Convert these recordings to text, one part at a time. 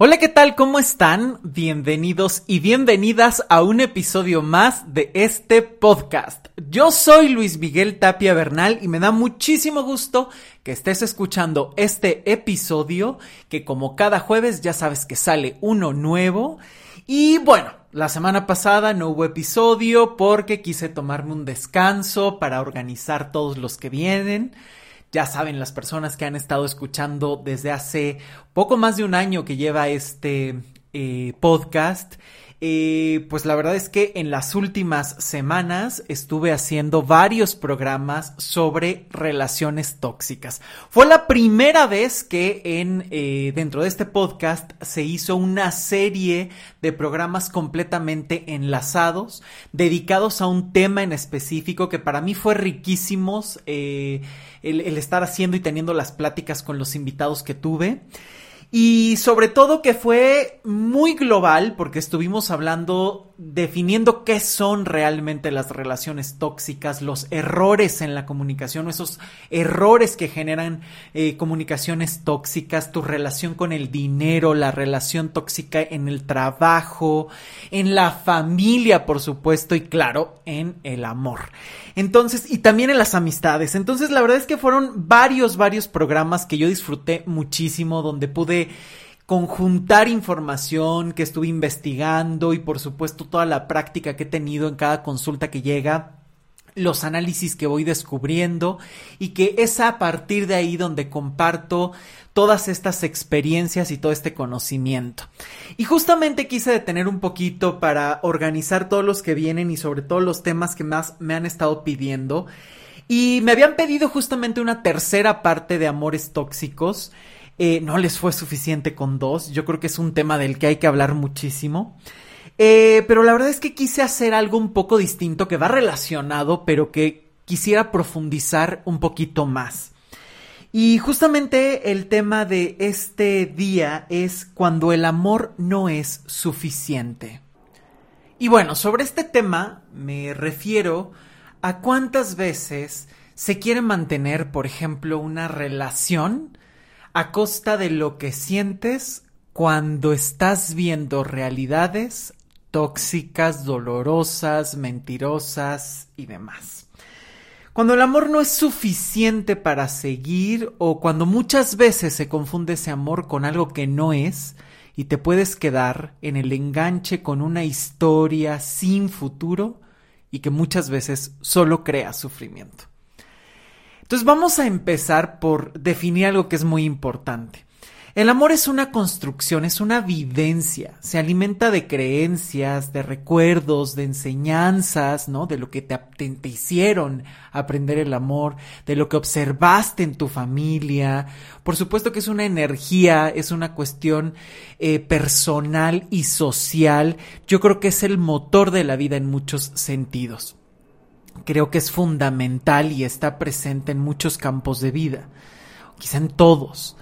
Hola, ¿qué tal? ¿Cómo están? Bienvenidos y bienvenidas a un episodio más de este podcast. Yo soy Luis Miguel Tapia Bernal y me da muchísimo gusto que estés escuchando este episodio que como cada jueves ya sabes que sale uno nuevo. Y bueno, la semana pasada no hubo episodio porque quise tomarme un descanso para organizar todos los que vienen. Ya saben, las personas que han estado escuchando desde hace poco más de un año que lleva este eh, podcast eh, pues la verdad es que en las últimas semanas estuve haciendo varios programas sobre relaciones tóxicas. Fue la primera vez que en eh, dentro de este podcast se hizo una serie de programas completamente enlazados, dedicados a un tema en específico que para mí fue riquísimos eh, el estar haciendo y teniendo las pláticas con los invitados que tuve. Y sobre todo que fue muy global porque estuvimos hablando definiendo qué son realmente las relaciones tóxicas, los errores en la comunicación, esos errores que generan eh, comunicaciones tóxicas, tu relación con el dinero, la relación tóxica en el trabajo, en la familia, por supuesto, y claro, en el amor. Entonces, y también en las amistades. Entonces, la verdad es que fueron varios, varios programas que yo disfruté muchísimo, donde pude conjuntar información que estuve investigando y por supuesto toda la práctica que he tenido en cada consulta que llega los análisis que voy descubriendo y que es a partir de ahí donde comparto todas estas experiencias y todo este conocimiento. Y justamente quise detener un poquito para organizar todos los que vienen y sobre todo los temas que más me han estado pidiendo. Y me habían pedido justamente una tercera parte de amores tóxicos. Eh, no les fue suficiente con dos. Yo creo que es un tema del que hay que hablar muchísimo. Eh, pero la verdad es que quise hacer algo un poco distinto que va relacionado, pero que quisiera profundizar un poquito más. Y justamente el tema de este día es cuando el amor no es suficiente. Y bueno, sobre este tema me refiero a cuántas veces se quiere mantener, por ejemplo, una relación a costa de lo que sientes cuando estás viendo realidades tóxicas, dolorosas, mentirosas y demás. Cuando el amor no es suficiente para seguir o cuando muchas veces se confunde ese amor con algo que no es y te puedes quedar en el enganche con una historia sin futuro y que muchas veces solo crea sufrimiento. Entonces vamos a empezar por definir algo que es muy importante. El amor es una construcción, es una vivencia, se alimenta de creencias, de recuerdos, de enseñanzas, ¿no? De lo que te, hicieron aprender el amor, de lo que observaste en tu familia. Por supuesto que es una energía, es una cuestión eh, personal y social. Yo creo que es el motor de la vida en muchos sentidos creo que es fundamental y está presente en muchos campos de vida, quizá en todos.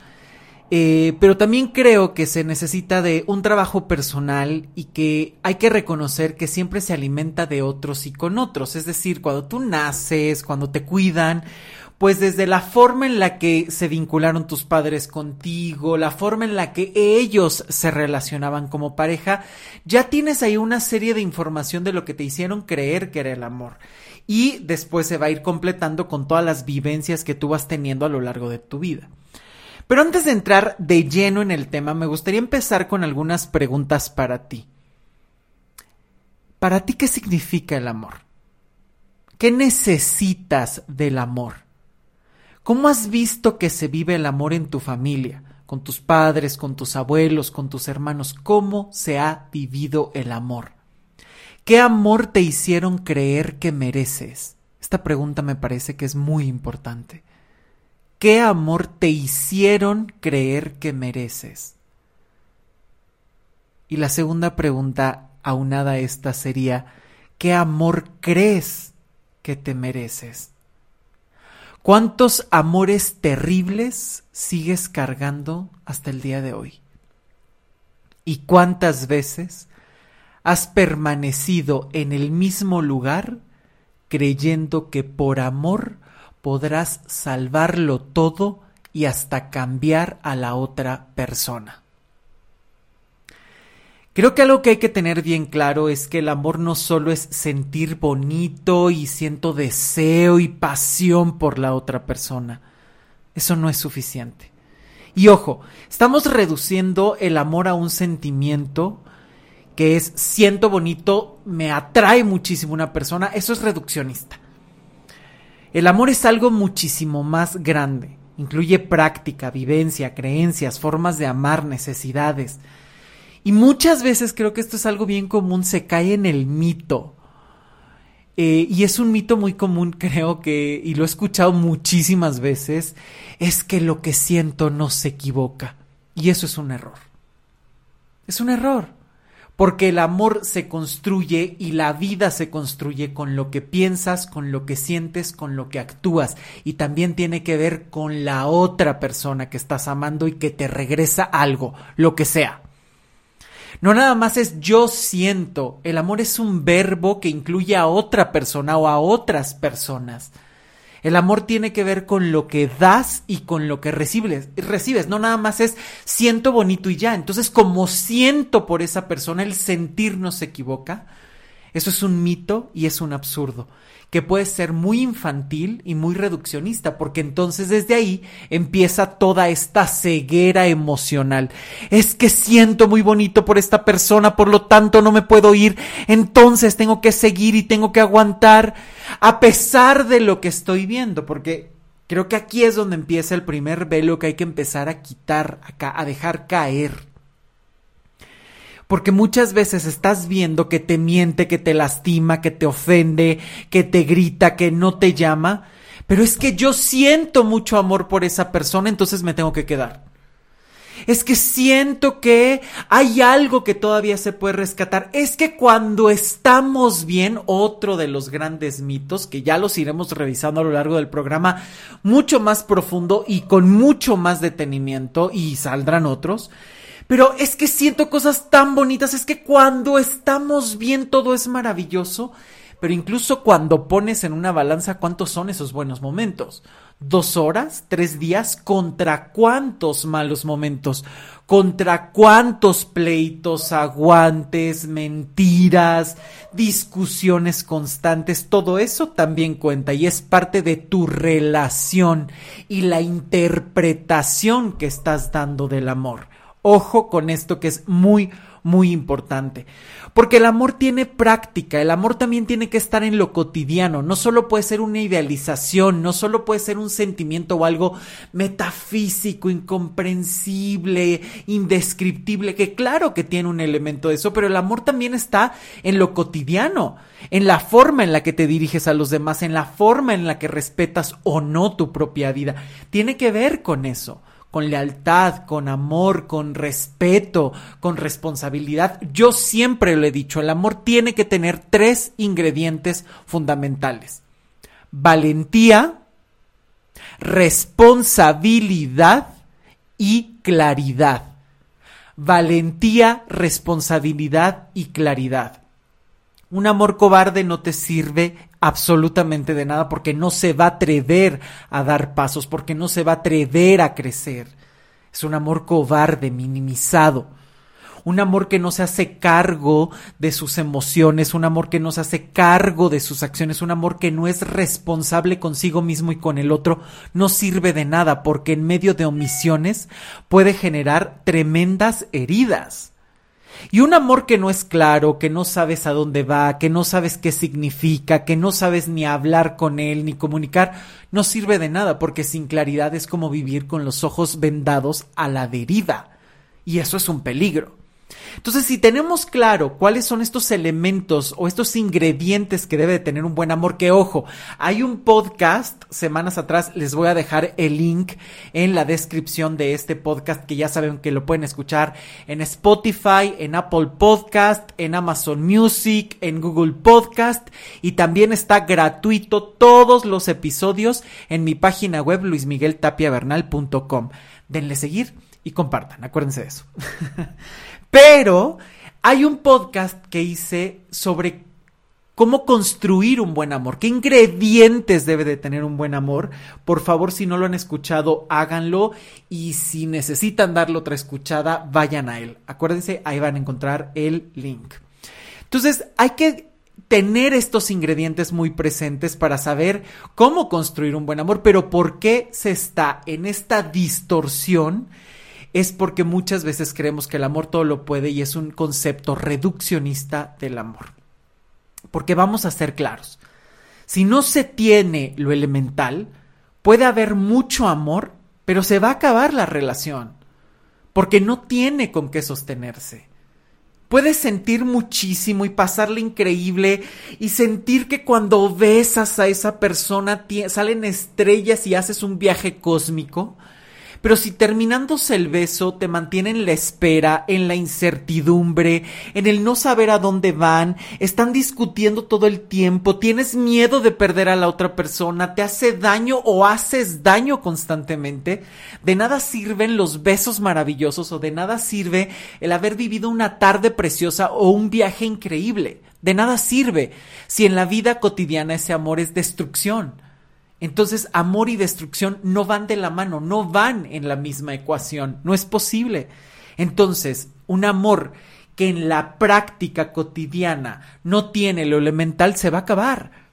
Eh, pero también creo que se necesita de un trabajo personal y que hay que reconocer que siempre se alimenta de otros y con otros. Es decir, cuando tú naces, cuando te cuidan, pues desde la forma en la que se vincularon tus padres contigo, la forma en la que ellos se relacionaban como pareja, ya tienes ahí una serie de información de lo que te hicieron creer que era el amor y después se va a ir completando con todas las vivencias que tú vas teniendo a lo largo de tu vida. Pero antes de entrar de lleno en el tema, me gustaría empezar con algunas preguntas para ti. ¿Para ti qué significa el amor? ¿Qué necesitas del amor? ¿Cómo has visto que se vive el amor en tu familia, con tus padres, con tus abuelos, con tus hermanos? ¿Cómo se ha vivido el amor? ¿Qué amor te hicieron creer que mereces? Esta pregunta me parece que es muy importante. ¿Qué amor te hicieron creer que mereces? Y la segunda pregunta aunada a esta sería, ¿qué amor crees que te mereces? ¿Cuántos amores terribles sigues cargando hasta el día de hoy? ¿Y cuántas veces has permanecido en el mismo lugar creyendo que por amor podrás salvarlo todo y hasta cambiar a la otra persona. Creo que algo que hay que tener bien claro es que el amor no solo es sentir bonito y siento deseo y pasión por la otra persona. Eso no es suficiente. Y ojo, estamos reduciendo el amor a un sentimiento que es siento bonito, me atrae muchísimo una persona. Eso es reduccionista. El amor es algo muchísimo más grande. Incluye práctica, vivencia, creencias, formas de amar, necesidades. Y muchas veces creo que esto es algo bien común, se cae en el mito. Eh, y es un mito muy común, creo que, y lo he escuchado muchísimas veces, es que lo que siento no se equivoca. Y eso es un error. Es un error. Porque el amor se construye y la vida se construye con lo que piensas, con lo que sientes, con lo que actúas. Y también tiene que ver con la otra persona que estás amando y que te regresa algo, lo que sea. No nada más es yo siento. El amor es un verbo que incluye a otra persona o a otras personas. El amor tiene que ver con lo que das y con lo que recibes. recibes. No nada más es siento bonito y ya. Entonces, como siento por esa persona, el sentir no se equivoca. Eso es un mito y es un absurdo que puede ser muy infantil y muy reduccionista, porque entonces desde ahí empieza toda esta ceguera emocional. Es que siento muy bonito por esta persona, por lo tanto no me puedo ir, entonces tengo que seguir y tengo que aguantar a pesar de lo que estoy viendo, porque creo que aquí es donde empieza el primer velo que hay que empezar a quitar, acá, a dejar caer. Porque muchas veces estás viendo que te miente, que te lastima, que te ofende, que te grita, que no te llama. Pero es que yo siento mucho amor por esa persona, entonces me tengo que quedar. Es que siento que hay algo que todavía se puede rescatar. Es que cuando estamos bien, otro de los grandes mitos, que ya los iremos revisando a lo largo del programa, mucho más profundo y con mucho más detenimiento, y saldrán otros, pero es que siento cosas tan bonitas, es que cuando estamos bien todo es maravilloso, pero incluso cuando pones en una balanza cuántos son esos buenos momentos. ¿Dos horas? ¿Tres días? ¿Contra cuántos malos momentos? ¿Contra cuántos pleitos, aguantes, mentiras, discusiones constantes? Todo eso también cuenta y es parte de tu relación y la interpretación que estás dando del amor. Ojo con esto que es muy, muy importante. Porque el amor tiene práctica, el amor también tiene que estar en lo cotidiano, no solo puede ser una idealización, no solo puede ser un sentimiento o algo metafísico, incomprensible, indescriptible, que claro que tiene un elemento de eso, pero el amor también está en lo cotidiano, en la forma en la que te diriges a los demás, en la forma en la que respetas o no tu propia vida. Tiene que ver con eso con lealtad, con amor, con respeto, con responsabilidad. Yo siempre lo he dicho, el amor tiene que tener tres ingredientes fundamentales. Valentía, responsabilidad y claridad. Valentía, responsabilidad y claridad. Un amor cobarde no te sirve absolutamente de nada porque no se va a atrever a dar pasos, porque no se va a atrever a crecer. Es un amor cobarde, minimizado. Un amor que no se hace cargo de sus emociones, un amor que no se hace cargo de sus acciones, un amor que no es responsable consigo mismo y con el otro, no sirve de nada porque en medio de omisiones puede generar tremendas heridas. Y un amor que no es claro, que no sabes a dónde va, que no sabes qué significa, que no sabes ni hablar con él, ni comunicar, no sirve de nada, porque sin claridad es como vivir con los ojos vendados a la deriva. Y eso es un peligro. Entonces, si tenemos claro cuáles son estos elementos o estos ingredientes que debe tener un buen amor, que ojo, hay un podcast semanas atrás, les voy a dejar el link en la descripción de este podcast que ya saben que lo pueden escuchar en Spotify, en Apple Podcast, en Amazon Music, en Google Podcast y también está gratuito todos los episodios en mi página web luismigueltapiavernal.com. Denle seguir y compartan, acuérdense de eso. Pero hay un podcast que hice sobre cómo construir un buen amor, qué ingredientes debe de tener un buen amor. Por favor, si no lo han escuchado, háganlo y si necesitan darle otra escuchada, vayan a él. Acuérdense, ahí van a encontrar el link. Entonces, hay que tener estos ingredientes muy presentes para saber cómo construir un buen amor, pero por qué se está en esta distorsión es porque muchas veces creemos que el amor todo lo puede y es un concepto reduccionista del amor. Porque vamos a ser claros. Si no se tiene lo elemental, puede haber mucho amor, pero se va a acabar la relación. Porque no tiene con qué sostenerse. Puedes sentir muchísimo y pasarle increíble y sentir que cuando besas a esa persona salen estrellas y haces un viaje cósmico, pero si terminándose el beso te mantiene en la espera, en la incertidumbre, en el no saber a dónde van, están discutiendo todo el tiempo, tienes miedo de perder a la otra persona, te hace daño o haces daño constantemente, de nada sirven los besos maravillosos o de nada sirve el haber vivido una tarde preciosa o un viaje increíble. De nada sirve si en la vida cotidiana ese amor es destrucción. Entonces, amor y destrucción no van de la mano, no van en la misma ecuación, no es posible. Entonces, un amor que en la práctica cotidiana no tiene lo elemental se va a acabar.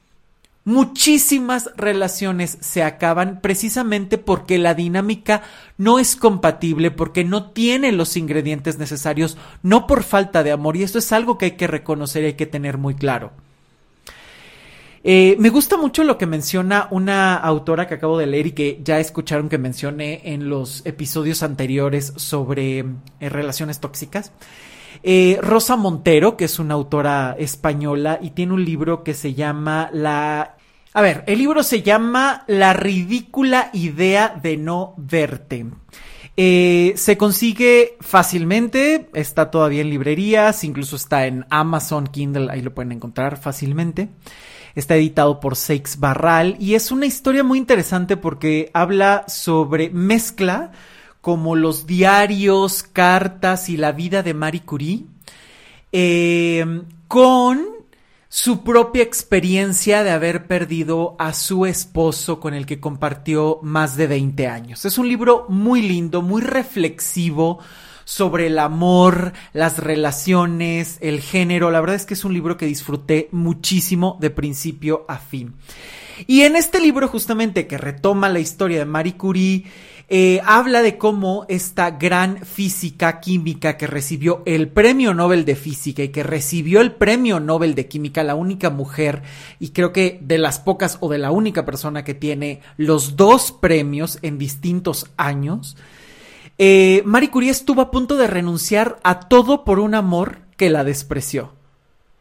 Muchísimas relaciones se acaban precisamente porque la dinámica no es compatible, porque no tiene los ingredientes necesarios, no por falta de amor, y esto es algo que hay que reconocer y hay que tener muy claro. Eh, me gusta mucho lo que menciona una autora que acabo de leer y que ya escucharon que mencioné en los episodios anteriores sobre eh, relaciones tóxicas. Eh, Rosa Montero, que es una autora española y tiene un libro que se llama La... A ver, el libro se llama La ridícula idea de no verte. se consigue fácilmente, está todavía en librerías, incluso está en Amazon Kindle, ahí lo pueden encontrar fácilmente. Está editado por Seix Barral y es una historia muy interesante porque habla sobre mezcla como los diarios, cartas y la vida de Marie Curie eh, con su propia experiencia de haber perdido a su esposo con el que compartió más de 20 años. Es un libro muy lindo, muy reflexivo sobre el amor, las relaciones, el género. La verdad es que es un libro que disfruté muchísimo de principio a fin. Y en este libro justamente que retoma la historia de Marie Curie, eh, habla de cómo esta gran física química que recibió el premio Nobel de Física y que recibió el premio Nobel de Química, la única mujer y creo que de las pocas o de la única persona que tiene los dos premios en distintos años, eh, Marie Curie estuvo a punto de renunciar a todo por un amor que la despreció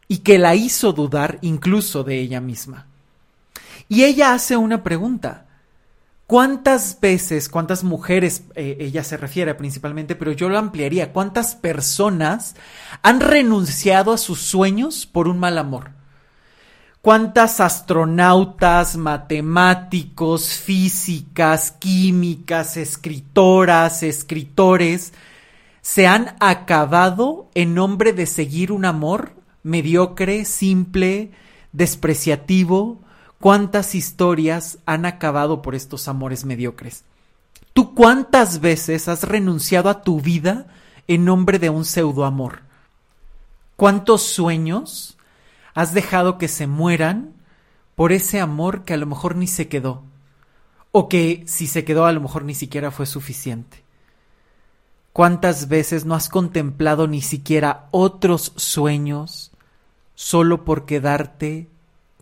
y que la hizo dudar incluso de ella misma. Y ella hace una pregunta. ¿Cuántas veces, cuántas mujeres, eh, ella se refiere principalmente, pero yo lo ampliaría, cuántas personas han renunciado a sus sueños por un mal amor? Cuántas astronautas, matemáticos, físicas, químicas, escritoras, escritores se han acabado en nombre de seguir un amor mediocre, simple, despreciativo. ¿Cuántas historias han acabado por estos amores mediocres? ¿Tú cuántas veces has renunciado a tu vida en nombre de un pseudoamor? ¿Cuántos sueños has dejado que se mueran por ese amor que a lo mejor ni se quedó, o que si se quedó a lo mejor ni siquiera fue suficiente. ¿Cuántas veces no has contemplado ni siquiera otros sueños solo por quedarte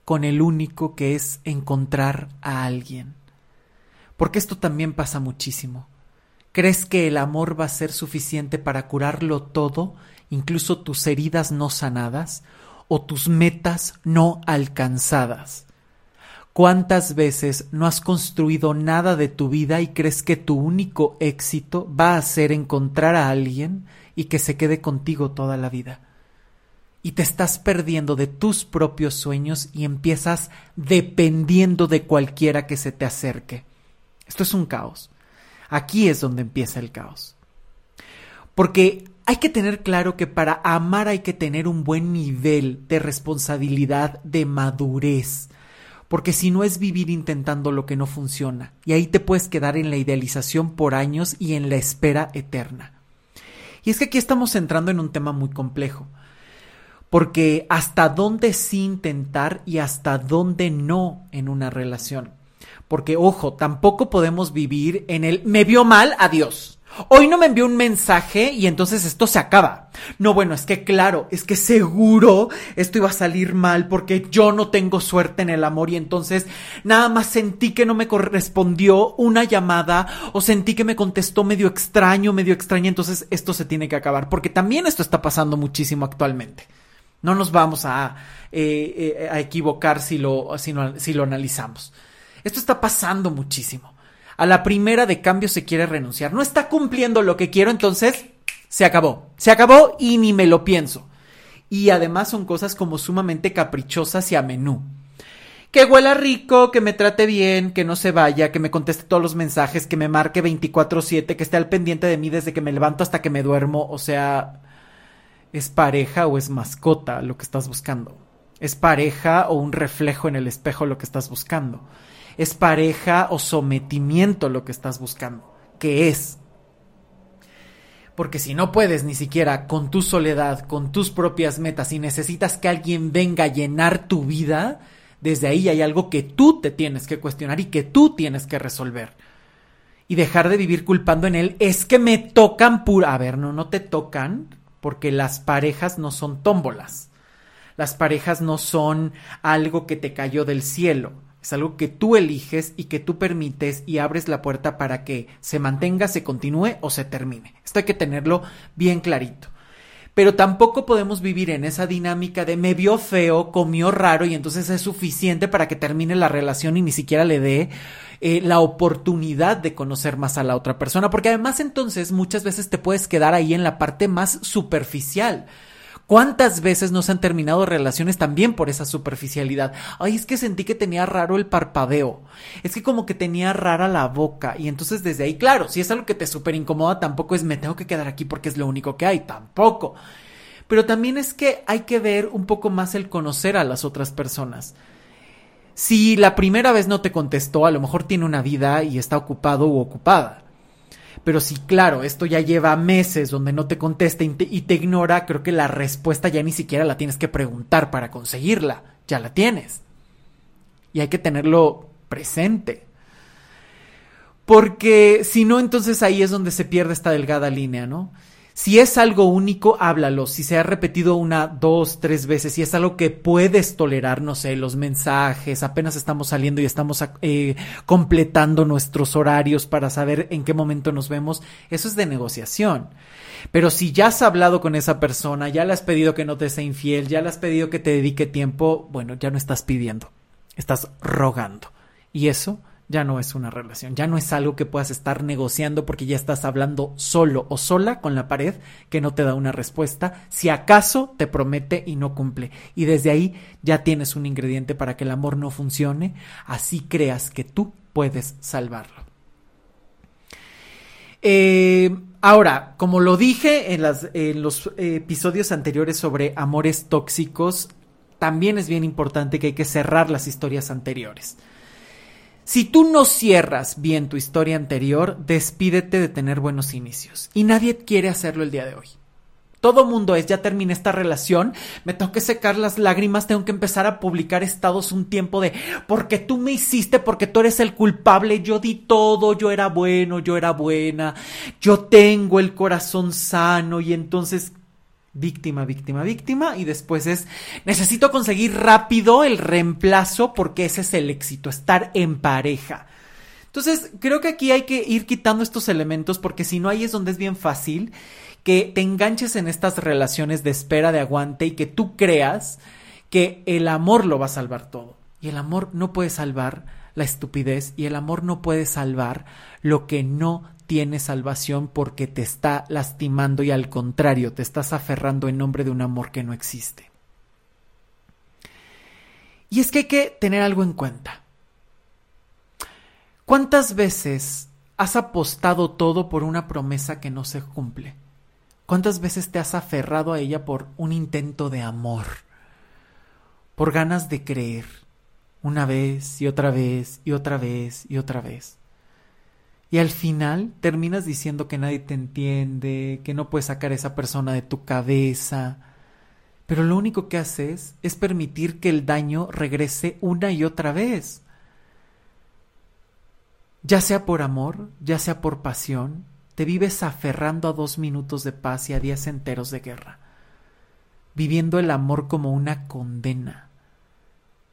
con el único que es encontrar a alguien? Porque esto también pasa muchísimo. ¿Crees que el amor va a ser suficiente para curarlo todo, incluso tus heridas no sanadas? O tus metas no alcanzadas. ¿Cuántas veces no has construido nada de tu vida y crees que tu único éxito va a ser encontrar a alguien y que se quede contigo toda la vida? Y te estás perdiendo de tus propios sueños y empiezas dependiendo de cualquiera que se te acerque. Esto es un caos. Aquí es donde empieza el caos. Porque hay que tener claro que para amar hay que tener un buen nivel de responsabilidad, de madurez. Porque si no es vivir intentando lo que no funciona, y ahí te puedes quedar en la idealización por años y en la espera eterna. Y es que aquí estamos entrando en un tema muy complejo. Porque hasta dónde sí intentar y hasta dónde no en una relación. Porque, ojo, tampoco podemos vivir en el me vio mal, adiós. Hoy no me envió un mensaje y entonces esto se acaba. No, bueno, es que claro, es que seguro esto iba a salir mal porque yo no tengo suerte en el amor y entonces nada más sentí que no me correspondió una llamada o sentí que me contestó medio extraño, medio extraño, entonces esto se tiene que acabar porque también esto está pasando muchísimo actualmente. No nos vamos a, eh, eh, equivocar si lo, si lo analizamos. Esto está pasando muchísimo. A la primera de cambio se quiere renunciar. No está cumpliendo lo que quiero, entonces se acabó. Se acabó y ni me lo pienso. Y además son cosas como sumamente caprichosas y a menú. Que huela rico, que me trate bien, que no se vaya, que me conteste todos los mensajes, que me marque 24/7, que esté al pendiente de mí desde que me levanto hasta que me duermo. O sea, ¿es pareja o es mascota lo que estás buscando? ¿Es pareja o un reflejo en el espejo lo que estás buscando? Es pareja o sometimiento lo que estás buscando. ¿Qué es? Porque si no puedes ni siquiera con tu soledad, con tus propias metas y necesitas que alguien venga a llenar tu vida, desde ahí hay algo que tú te tienes que cuestionar y que tú tienes que resolver. Y dejar de vivir culpando en él es que me tocan pura. A ver, no, no te tocan porque las parejas no son tómbolas. Las parejas no son algo que te cayó del cielo. Es algo que tú eliges y que tú permites y abres la puerta para que se mantenga, se continúe o se termine. Esto hay que tenerlo bien clarito. Pero tampoco podemos vivir en esa dinámica de me vio feo, comió raro y entonces es suficiente para que termine la relación y ni siquiera le dé eh, la oportunidad de conocer más a la otra persona. Porque además entonces muchas veces te puedes quedar ahí en la parte más superficial ¿Cuántas veces nos han terminado relaciones también por esa superficialidad? Ay, es que sentí que tenía raro el parpadeo. Es que como que tenía rara la boca. Y entonces desde ahí, claro, si es algo que te súper incomoda, tampoco es me tengo que quedar aquí porque es lo único que hay. Tampoco. Pero también es que hay que ver un poco más el conocer a las otras personas. Si la primera vez no te contestó, a lo mejor tiene una vida y está ocupado u ocupada. Pero si, claro, esto ya lleva meses donde no te contesta y te, ignora, creo que la respuesta ya ni siquiera la tienes que preguntar para conseguirla. Ya la tienes. Y hay que tenerlo presente. Porque si no, entonces ahí es donde se pierde esta delgada línea, ¿no? Si es algo único, háblalo. Si se ha repetido una, dos, tres veces, si es algo que puedes tolerar, no sé, los mensajes, apenas estamos saliendo y estamos eh, completando nuestros horarios para saber en qué momento nos vemos, eso es de negociación. Pero si ya has hablado con esa persona, ya le has pedido que no te sea infiel, ya le has pedido que te dedique tiempo, bueno, ya no estás pidiendo, estás rogando. Y eso ya no es una relación, ya no es algo que puedas estar negociando porque ya estás hablando solo o sola con la pared que no te da una respuesta, si acaso te promete y no cumple. Y desde ahí ya tienes un ingrediente para que el amor no funcione, así creas que tú puedes salvarlo. Eh, ahora, como lo dije en, en los episodios anteriores sobre amores tóxicos, también es bien importante que hay que cerrar las historias anteriores. Si tú no cierras bien tu historia anterior, despídete de tener buenos inicios. Y nadie quiere hacerlo el día de hoy. Todo mundo es, ya terminé esta relación, me tengo que secar las lágrimas, tengo que empezar a publicar estados un tiempo de, porque tú me hiciste, porque tú eres el culpable, yo di todo, yo era bueno, yo era buena, yo tengo el corazón sano y entonces víctima, víctima, víctima, y después es, necesito conseguir rápido el reemplazo porque ese es el éxito, estar en pareja. Entonces, creo que aquí hay que ir quitando estos elementos porque si no ahí es donde es bien fácil que te enganches en estas relaciones de espera, de aguante y que tú creas que el amor lo va a salvar todo. Y el amor no puede salvar la estupidez y el amor no puede salvar lo que no tiene salvación porque te está lastimando y al contrario, te estás aferrando en nombre de un amor que no existe. Y es que hay que tener algo en cuenta. ¿Cuántas veces has apostado todo por una promesa que no se cumple? ¿Cuántas veces te has aferrado a ella por un intento de amor? Por ganas de creer, una vez y otra vez y otra vez y otra vez. Y al final terminas diciendo que nadie te entiende, que no puedes sacar a esa persona de tu cabeza. Pero lo único que haces es permitir que el daño regrese una y otra vez. Ya sea por amor, ya sea por pasión, te vives aferrando a dos minutos de paz y a días enteros de guerra, viviendo el amor como una condena,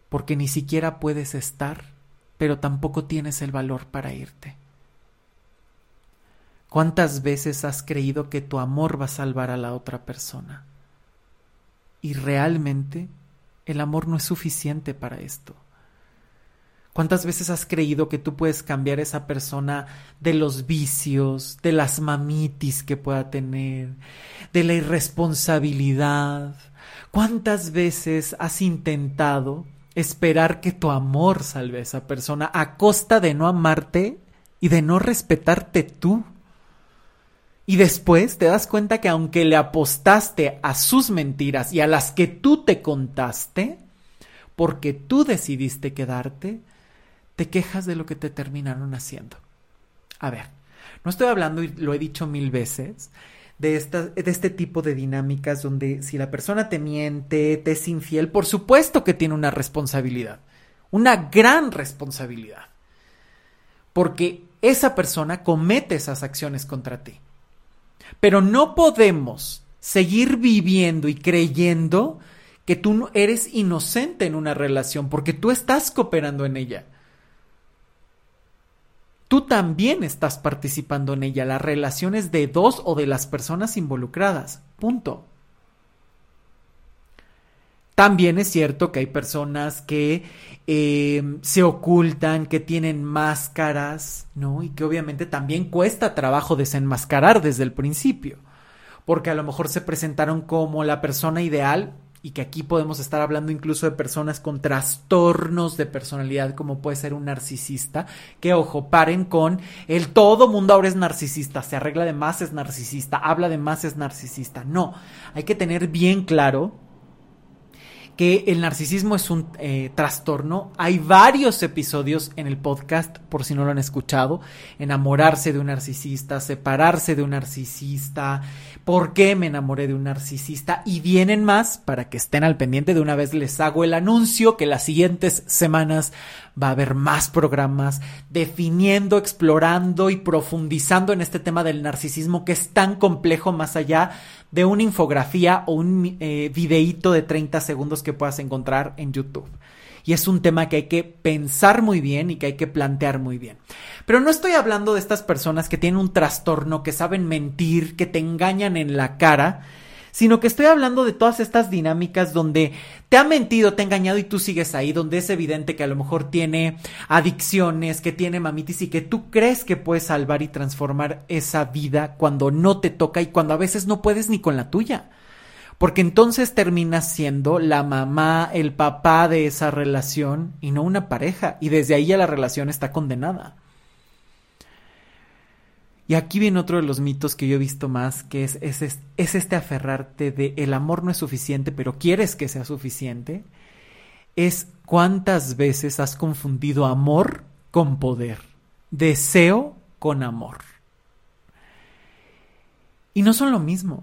porque ni siquiera puedes estar, pero tampoco tienes el valor para irte. ¿Cuántas veces has creído que tu amor va a salvar a la otra persona? Y realmente el amor no es suficiente para esto. ¿Cuántas veces has creído que tú puedes cambiar a esa persona de los vicios, de las mamitis que pueda tener, de la irresponsabilidad? ¿Cuántas veces has intentado esperar que tu amor salve a esa persona a costa de no amarte y de no respetarte tú? Y después te das cuenta que aunque le apostaste a sus mentiras y a las que tú te contaste, porque tú decidiste quedarte, te quejas de lo que te terminaron haciendo. A ver, no estoy hablando, y lo he dicho mil veces, de, de este tipo de dinámicas donde si la persona te miente, te es infiel, por supuesto que tiene una responsabilidad, una gran responsabilidad, porque esa persona comete esas acciones contra ti. Pero no podemos seguir viviendo y creyendo que tú eres inocente en una relación porque tú estás cooperando en ella tú también estás participando en ella. La relación es de dos o de las personas involucradas. Punto. También es cierto que hay personas que eh, se ocultan, que tienen máscaras, ¿no? Y que obviamente también cuesta trabajo desenmascarar desde el principio. Porque a lo mejor se presentaron como la persona ideal y que aquí podemos estar hablando incluso de personas con trastornos de personalidad como puede ser un narcisista, que ojo, paren con el todo mundo ahora es narcisista, se arregla de más es narcisista, habla de más es narcisista. No, hay que tener bien claro que el narcisismo es un eh, trastorno. Hay varios episodios en el podcast, por si no lo han escuchado, enamorarse de un narcisista, separarse de un narcisista, por qué me enamoré de un narcisista y vienen más para que estén al pendiente. De una vez les hago el anuncio que las siguientes semanas va a haber más programas definiendo, explorando y profundizando en este tema del narcisismo que es tan complejo más allá de una infografía o un eh, videíto de 30 segundos que puedas encontrar en YouTube. Y es un tema que hay que pensar muy bien y que hay que plantear muy bien. Pero no estoy hablando de estas personas que tienen un trastorno, que saben mentir, que te engañan en la cara, sino que estoy hablando de todas estas dinámicas donde te ha mentido, te ha engañado y tú sigues ahí, donde es evidente que a lo mejor tiene adicciones, que tiene mamitis y que tú crees que puedes salvar y transformar esa vida cuando no te toca y cuando a veces no puedes ni con la tuya. Porque entonces terminas siendo la mamá, el papá de esa relación y no una pareja. Y desde ahí ya la relación está condenada. Y aquí viene otro de los mitos que yo he visto más, que es, es, es, este aferrarte de el amor no es suficiente, pero quieres que sea suficiente. Es cuántas veces has confundido amor con poder, deseo con amor. Y no son lo mismo.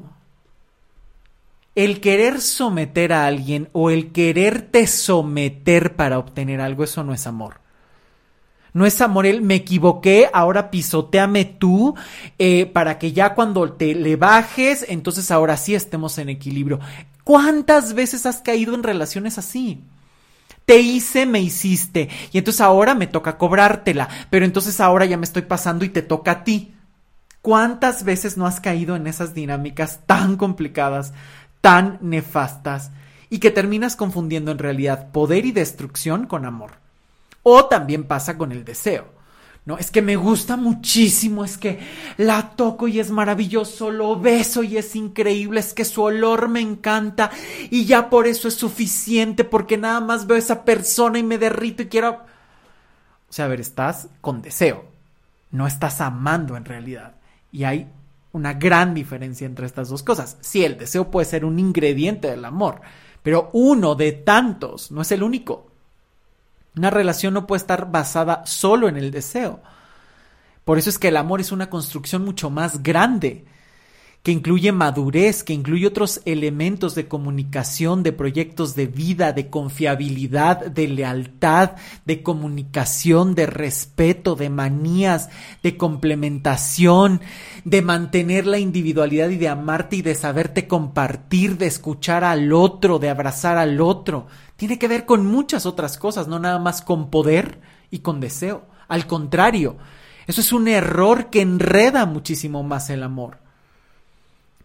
El querer someter a alguien o el quererte someter para obtener algo, eso no es amor no es amor el me equivoqué, ahora pisoteame tú, eh, para que ya cuando te le bajes, entonces ahora sí estemos en equilibrio. ¿Cuántas veces has caído en relaciones así? Te hice, me hiciste, y entonces ahora me toca cobrártela, pero entonces ahora ya me estoy pasando y te toca a ti. ¿Cuántas veces no has caído en esas dinámicas tan complicadas, tan nefastas, y que terminas confundiendo en realidad poder y destrucción con amor? O también pasa con el deseo. No, es que me gusta muchísimo, es que la toco y es maravilloso, lo beso y es increíble, es que su olor me encanta y ya por eso es suficiente porque nada más veo a esa persona y me derrito y quiero... O sea, a ver, estás con deseo, no estás amando en realidad. Y hay una gran diferencia entre estas dos cosas. Sí, el deseo puede ser un ingrediente del amor, pero uno de tantos, no es el único. Una relación no puede estar basada solo en el deseo. Por eso es que el amor es una construcción mucho más grande que incluye madurez, que incluye otros elementos de comunicación, de proyectos de vida, de confiabilidad, de lealtad, de comunicación, de respeto, de manías, de complementación, de mantener la individualidad y de amarte y de saberte compartir, de escuchar al otro, de abrazar al otro. Tiene que ver con muchas otras cosas, no nada más con poder y con deseo. Al contrario, eso es un error que enreda muchísimo más el amor.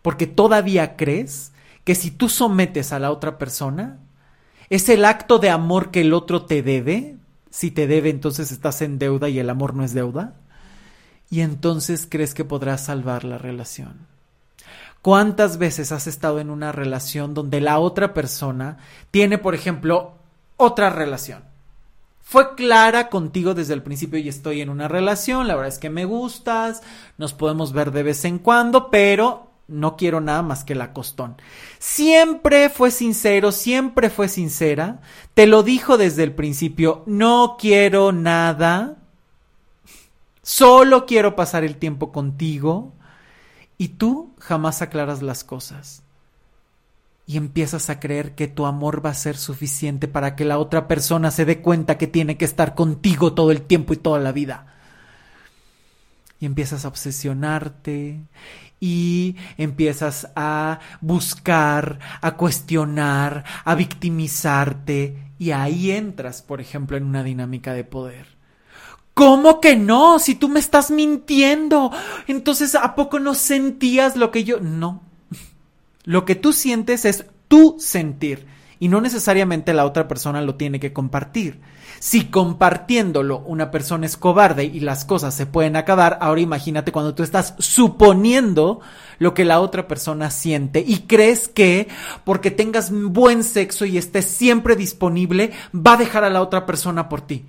Porque todavía crees que si tú sometes a la otra persona, es el acto de amor que el otro te debe. Si te debe, entonces estás en deuda y el amor no es deuda. Y entonces crees que podrás salvar la relación. ¿Cuántas veces has estado en una relación donde la otra persona tiene, por ejemplo, otra relación? Fue clara contigo desde el principio y estoy en una relación, la verdad es que me gustas, nos podemos ver de vez en cuando, pero no quiero nada más que la costón. Siempre fue sincero, siempre fue sincera. Te lo dijo desde el principio, no quiero nada. Solo quiero pasar el tiempo contigo. Y tú jamás aclaras las cosas. Y empiezas a creer que tu amor va a ser suficiente para que la otra persona se dé cuenta que tiene que estar contigo todo el tiempo y toda la vida. Y empiezas a obsesionarte y empiezas a buscar, a cuestionar, a victimizarte y ahí entras, por ejemplo, en una dinámica de poder. ¿Cómo que no? Si tú me estás mintiendo, entonces ¿a poco no sentías lo que yo... No. Lo que tú sientes es tu sentir y no necesariamente la otra persona lo tiene que compartir. Si compartiéndolo una persona es cobarde y las cosas se pueden acabar, ahora imagínate cuando tú estás suponiendo lo que la otra persona siente y crees que porque tengas buen sexo y estés siempre disponible, va a dejar a la otra persona por ti.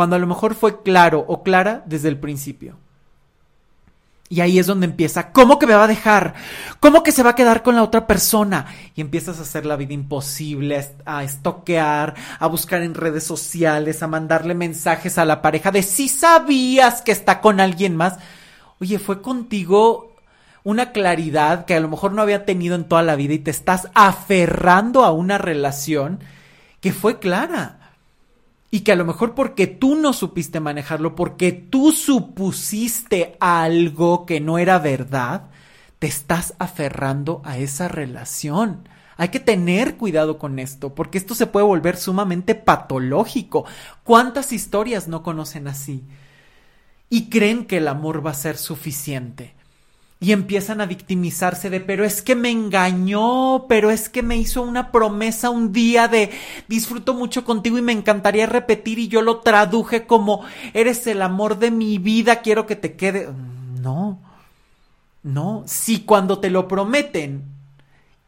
Cuando a lo mejor fue claro o clara desde el principio. Y ahí es donde empieza, ¿cómo que me va a dejar? ¿Cómo que se va a quedar con la otra persona? Y empiezas a hacer la vida imposible, a estoquear, a buscar en redes sociales, a mandarle mensajes a la pareja de si sabías que está con alguien más. Oye, fue contigo una claridad que a lo mejor no había tenido en toda la vida y te estás aferrando a una relación que fue clara y que a lo mejor porque tú no supiste manejarlo, porque tú supusiste algo que no era verdad, te estás aferrando a esa relación. Hay que tener cuidado con esto, porque esto se puede volver sumamente patológico. ¿Cuántas historias no conocen así? Y creen que el amor va a ser suficiente y empiezan a victimizarse de, pero es que me engañó, pero es que me hizo una promesa un día de disfruto mucho contigo y me encantaría repetir y yo lo traduje como eres el amor de mi vida, quiero que te quede. No, no, si cuando te lo prometen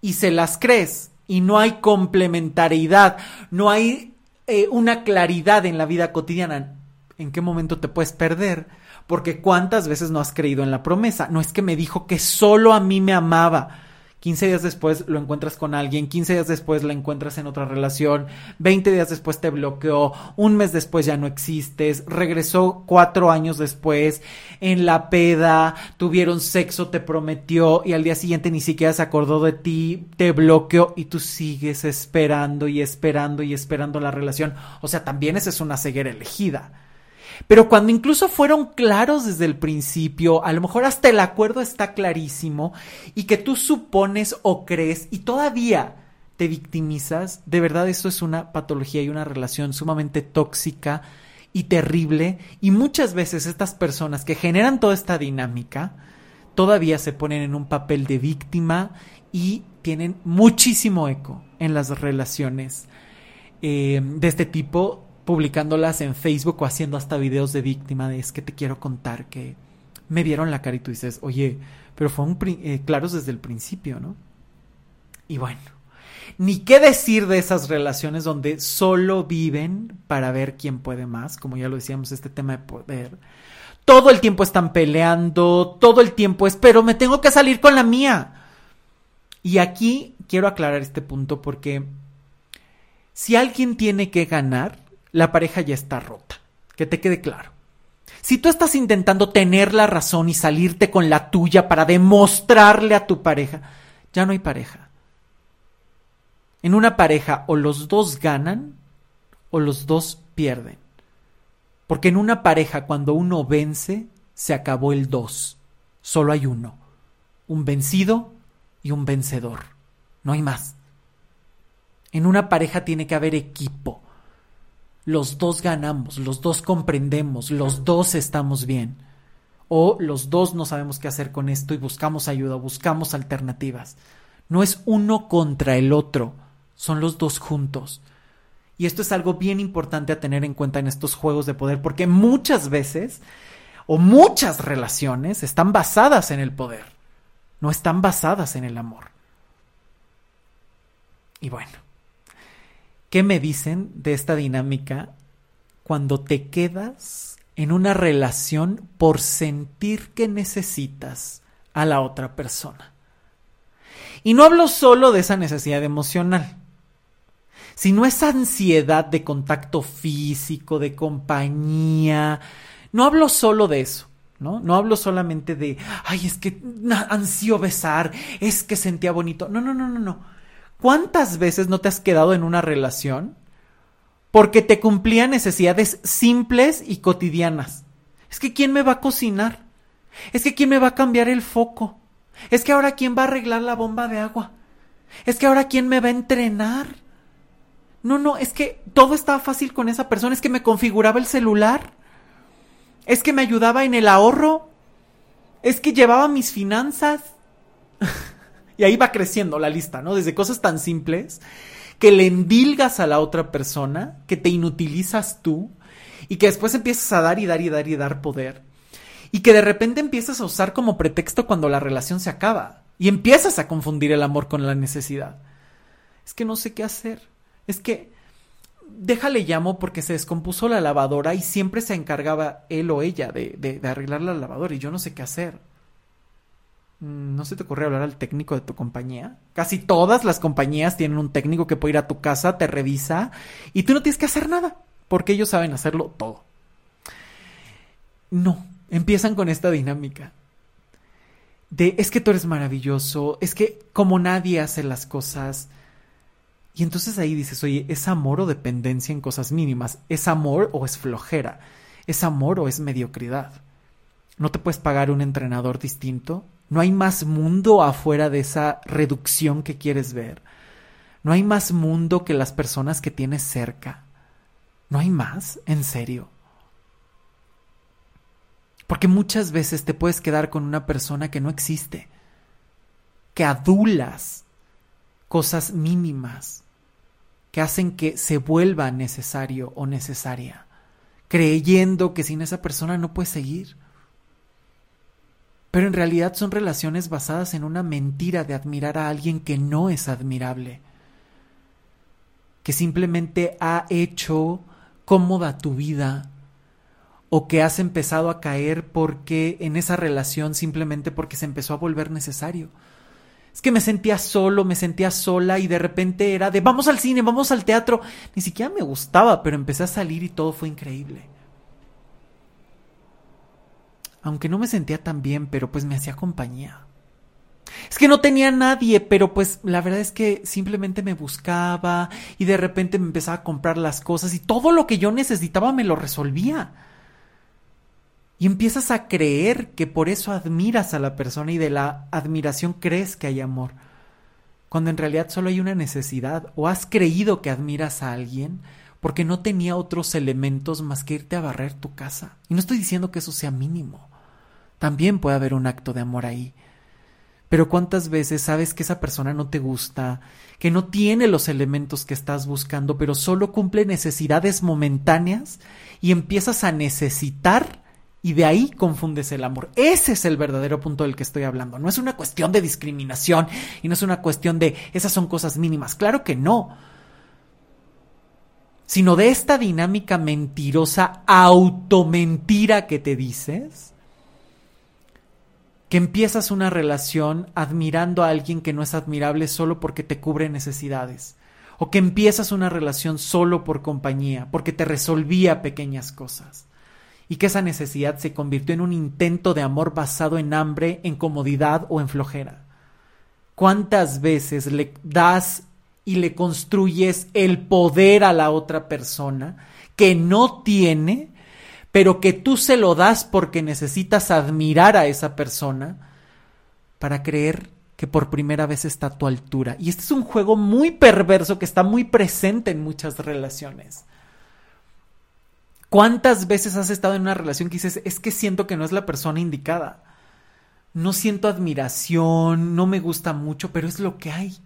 y se las crees y no hay complementariedad, no hay eh, una claridad en la vida cotidiana, ¿en qué momento te puedes perder? Porque cuántas veces no has creído en la promesa. No es que me dijo que solo a mí me amaba. 15 días después lo encuentras con alguien, 15 días después la encuentras en otra relación, 20 días después te bloqueó, un mes después ya no existes, regresó cuatro años después, en la peda, tuvieron sexo, te prometió y al día siguiente ni siquiera se acordó de ti, te bloqueó y tú sigues esperando y esperando y esperando la relación. O sea, también esa es una ceguera elegida. Pero cuando incluso fueron claros desde el principio, a lo mejor hasta el acuerdo está clarísimo y que tú supones o crees y todavía te victimizas, de verdad eso es una patología y una relación sumamente tóxica y terrible. Y muchas veces estas personas que generan toda esta dinámica todavía se ponen en un papel de víctima y tienen muchísimo eco en las relaciones eh, de este tipo publicándolas en Facebook o haciendo hasta videos de víctima de es que te quiero contar que me vieron la cara y tú dices, oye, pero fueron eh, claros desde el principio, ¿no? Y bueno, ni qué decir de esas relaciones donde solo viven para ver quién puede más, como ya lo decíamos, este tema de poder, todo el tiempo están peleando, todo el tiempo es, pero me tengo que salir con la mía. Y aquí quiero aclarar este punto porque si alguien tiene que ganar, la pareja ya está rota. Que te quede claro. Si tú estás intentando tener la razón y salirte con la tuya para demostrarle a tu pareja, ya no hay pareja. En una pareja o los dos ganan o los dos pierden. Porque en una pareja cuando uno vence, se acabó el dos. Solo hay uno. Un vencido y un vencedor. No hay más. En una pareja tiene que haber equipo. Los dos ganamos, los dos comprendemos, los dos estamos bien. O los dos no sabemos qué hacer con esto y buscamos ayuda, buscamos alternativas. No es uno contra el otro, son los dos juntos. Y esto es algo bien importante a tener en cuenta en estos juegos de poder, porque muchas veces o muchas relaciones están basadas en el poder, no están basadas en el amor. Y bueno, ¿qué me dicen de esta dinámica cuando te quedas en una relación por sentir que necesitas a la otra persona? Y no hablo solo de esa necesidad emocional sino esa ansiedad de contacto físico, de compañía. No hablo solo de eso. ¿No? No hablo solamente de, ay, es que ansío besar, es que sentía bonito. No, no, no, no, no. ¿Cuántas veces no te has quedado en una relación porque te cumplía necesidades simples y cotidianas? Es que ¿quién me va a cocinar? Es que ¿quién me va a cambiar el foco? Es que ahora ¿quién va a arreglar la bomba de agua? Es que ahora ¿quién me va a entrenar? No, no, es que todo estaba fácil con esa persona, es que me configuraba el celular, es que me ayudaba en el ahorro, es que llevaba mis finanzas. y ahí va creciendo la lista, ¿no? Desde cosas tan simples que le endilgas a la otra persona, que te inutilizas tú y que después empiezas a dar y dar y dar y dar poder. Y que de repente empiezas a usar como pretexto cuando la relación se acaba. Y empiezas a confundir el amor con la necesidad. Es que no sé qué hacer es que déjale llamo porque se descompuso la lavadora y siempre se encargaba él o ella de, de, arreglar la lavadora y yo no sé qué hacer. Mm, ¿No se te ocurre hablar al técnico de tu compañía? Casi todas las compañías tienen un técnico que puede ir a tu casa, te revisa y tú no tienes que hacer nada porque ellos saben hacerlo todo. No, empiezan con esta dinámica de es que tú eres maravilloso, es que como nadie hace las cosas, y entonces ahí dices, oye, ¿es amor o dependencia en cosas mínimas? ¿Es amor o es flojera? ¿Es amor o es mediocridad? ¿No te puedes pagar un entrenador distinto? ¿No hay más mundo afuera de esa reducción que quieres ver? ¿No hay más mundo que las personas que tienes cerca? ¿No hay más? ¿En serio? Porque muchas veces te puedes quedar con una persona que no existe, que adulas cosas mínimas, que hacen que se vuelva necesario o necesaria, creyendo que sin esa persona no puedes seguir. Pero en realidad son relaciones basadas en una mentira de admirar a alguien que no es admirable, que simplemente ha hecho cómoda tu vida o que has empezado a caer porque en esa relación simplemente porque se empezó a volver necesario es que me sentía solo, me sentía sola y de repente era de vamos al cine, vamos al teatro. Ni siquiera me gustaba, pero empecé a salir y todo fue increíble. Aunque no me sentía tan bien, pero pues me hacía compañía. Es que no tenía nadie, pero pues la verdad es que simplemente me buscaba y de repente me empezaba a comprar las cosas y todo lo que yo necesitaba me lo resolvía. Y empiezas a creer que por eso admiras a la persona y de la admiración crees que hay amor. Cuando en realidad solo hay una necesidad. O has creído que admiras a alguien porque no tenía otros elementos más que irte a barrer tu casa. Y no estoy diciendo que eso sea mínimo. También puede haber un acto de amor ahí. Pero cuántas veces sabes que esa persona no te gusta, que no tiene los elementos que estás buscando, pero solo cumple necesidades momentáneas y empiezas a necesitar y de ahí confundes el amor. Ese es el verdadero punto del que estoy hablando. No es una cuestión de discriminación y no es una cuestión de esas son cosas mínimas. Claro que no. sino de esta dinámica mentirosa, automentira que te dices, que empiezas una relación admirando a alguien que no es admirable solo porque te cubre necesidades, o que empiezas una relación solo por compañía, porque te resolvía pequeñas cosas, y que esa necesidad se convirtió en un intento de amor basado en hambre, en comodidad o en flojera. ¿Cuántas veces le das y le construyes el poder a la otra persona que no tiene, pero que tú se lo das porque necesitas admirar a esa persona para creer que por primera vez está a tu altura. Y este es un juego muy perverso que está muy presente en muchas relaciones. ¿Cuántas veces has estado en una relación que dices, es que siento que no es la persona indicada? No siento admiración, no me gusta mucho, pero es lo que hay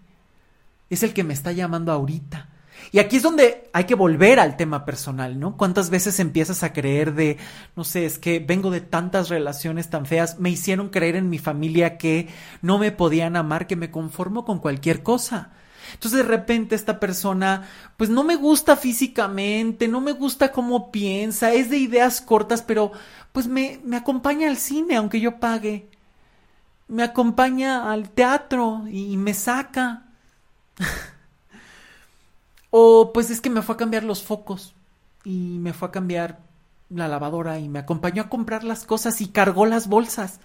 es el que me está llamando ahorita. Y aquí es donde hay que volver al tema personal, ¿no? ¿Cuántas veces empiezas a creer de, no sé, es que vengo de tantas relaciones tan feas, me hicieron creer en mi familia que no me podían amar, que me conformo con cualquier cosa? Entonces de repente esta persona, pues no me gusta físicamente, no me gusta cómo piensa, es de ideas cortas, pero pues me, me acompaña al cine aunque yo pague. Me acompaña al teatro y me saca o pues es que me fue a cambiar los focos y me fue a cambiar la lavadora y me acompañó a comprar las cosas y cargó las bolsas.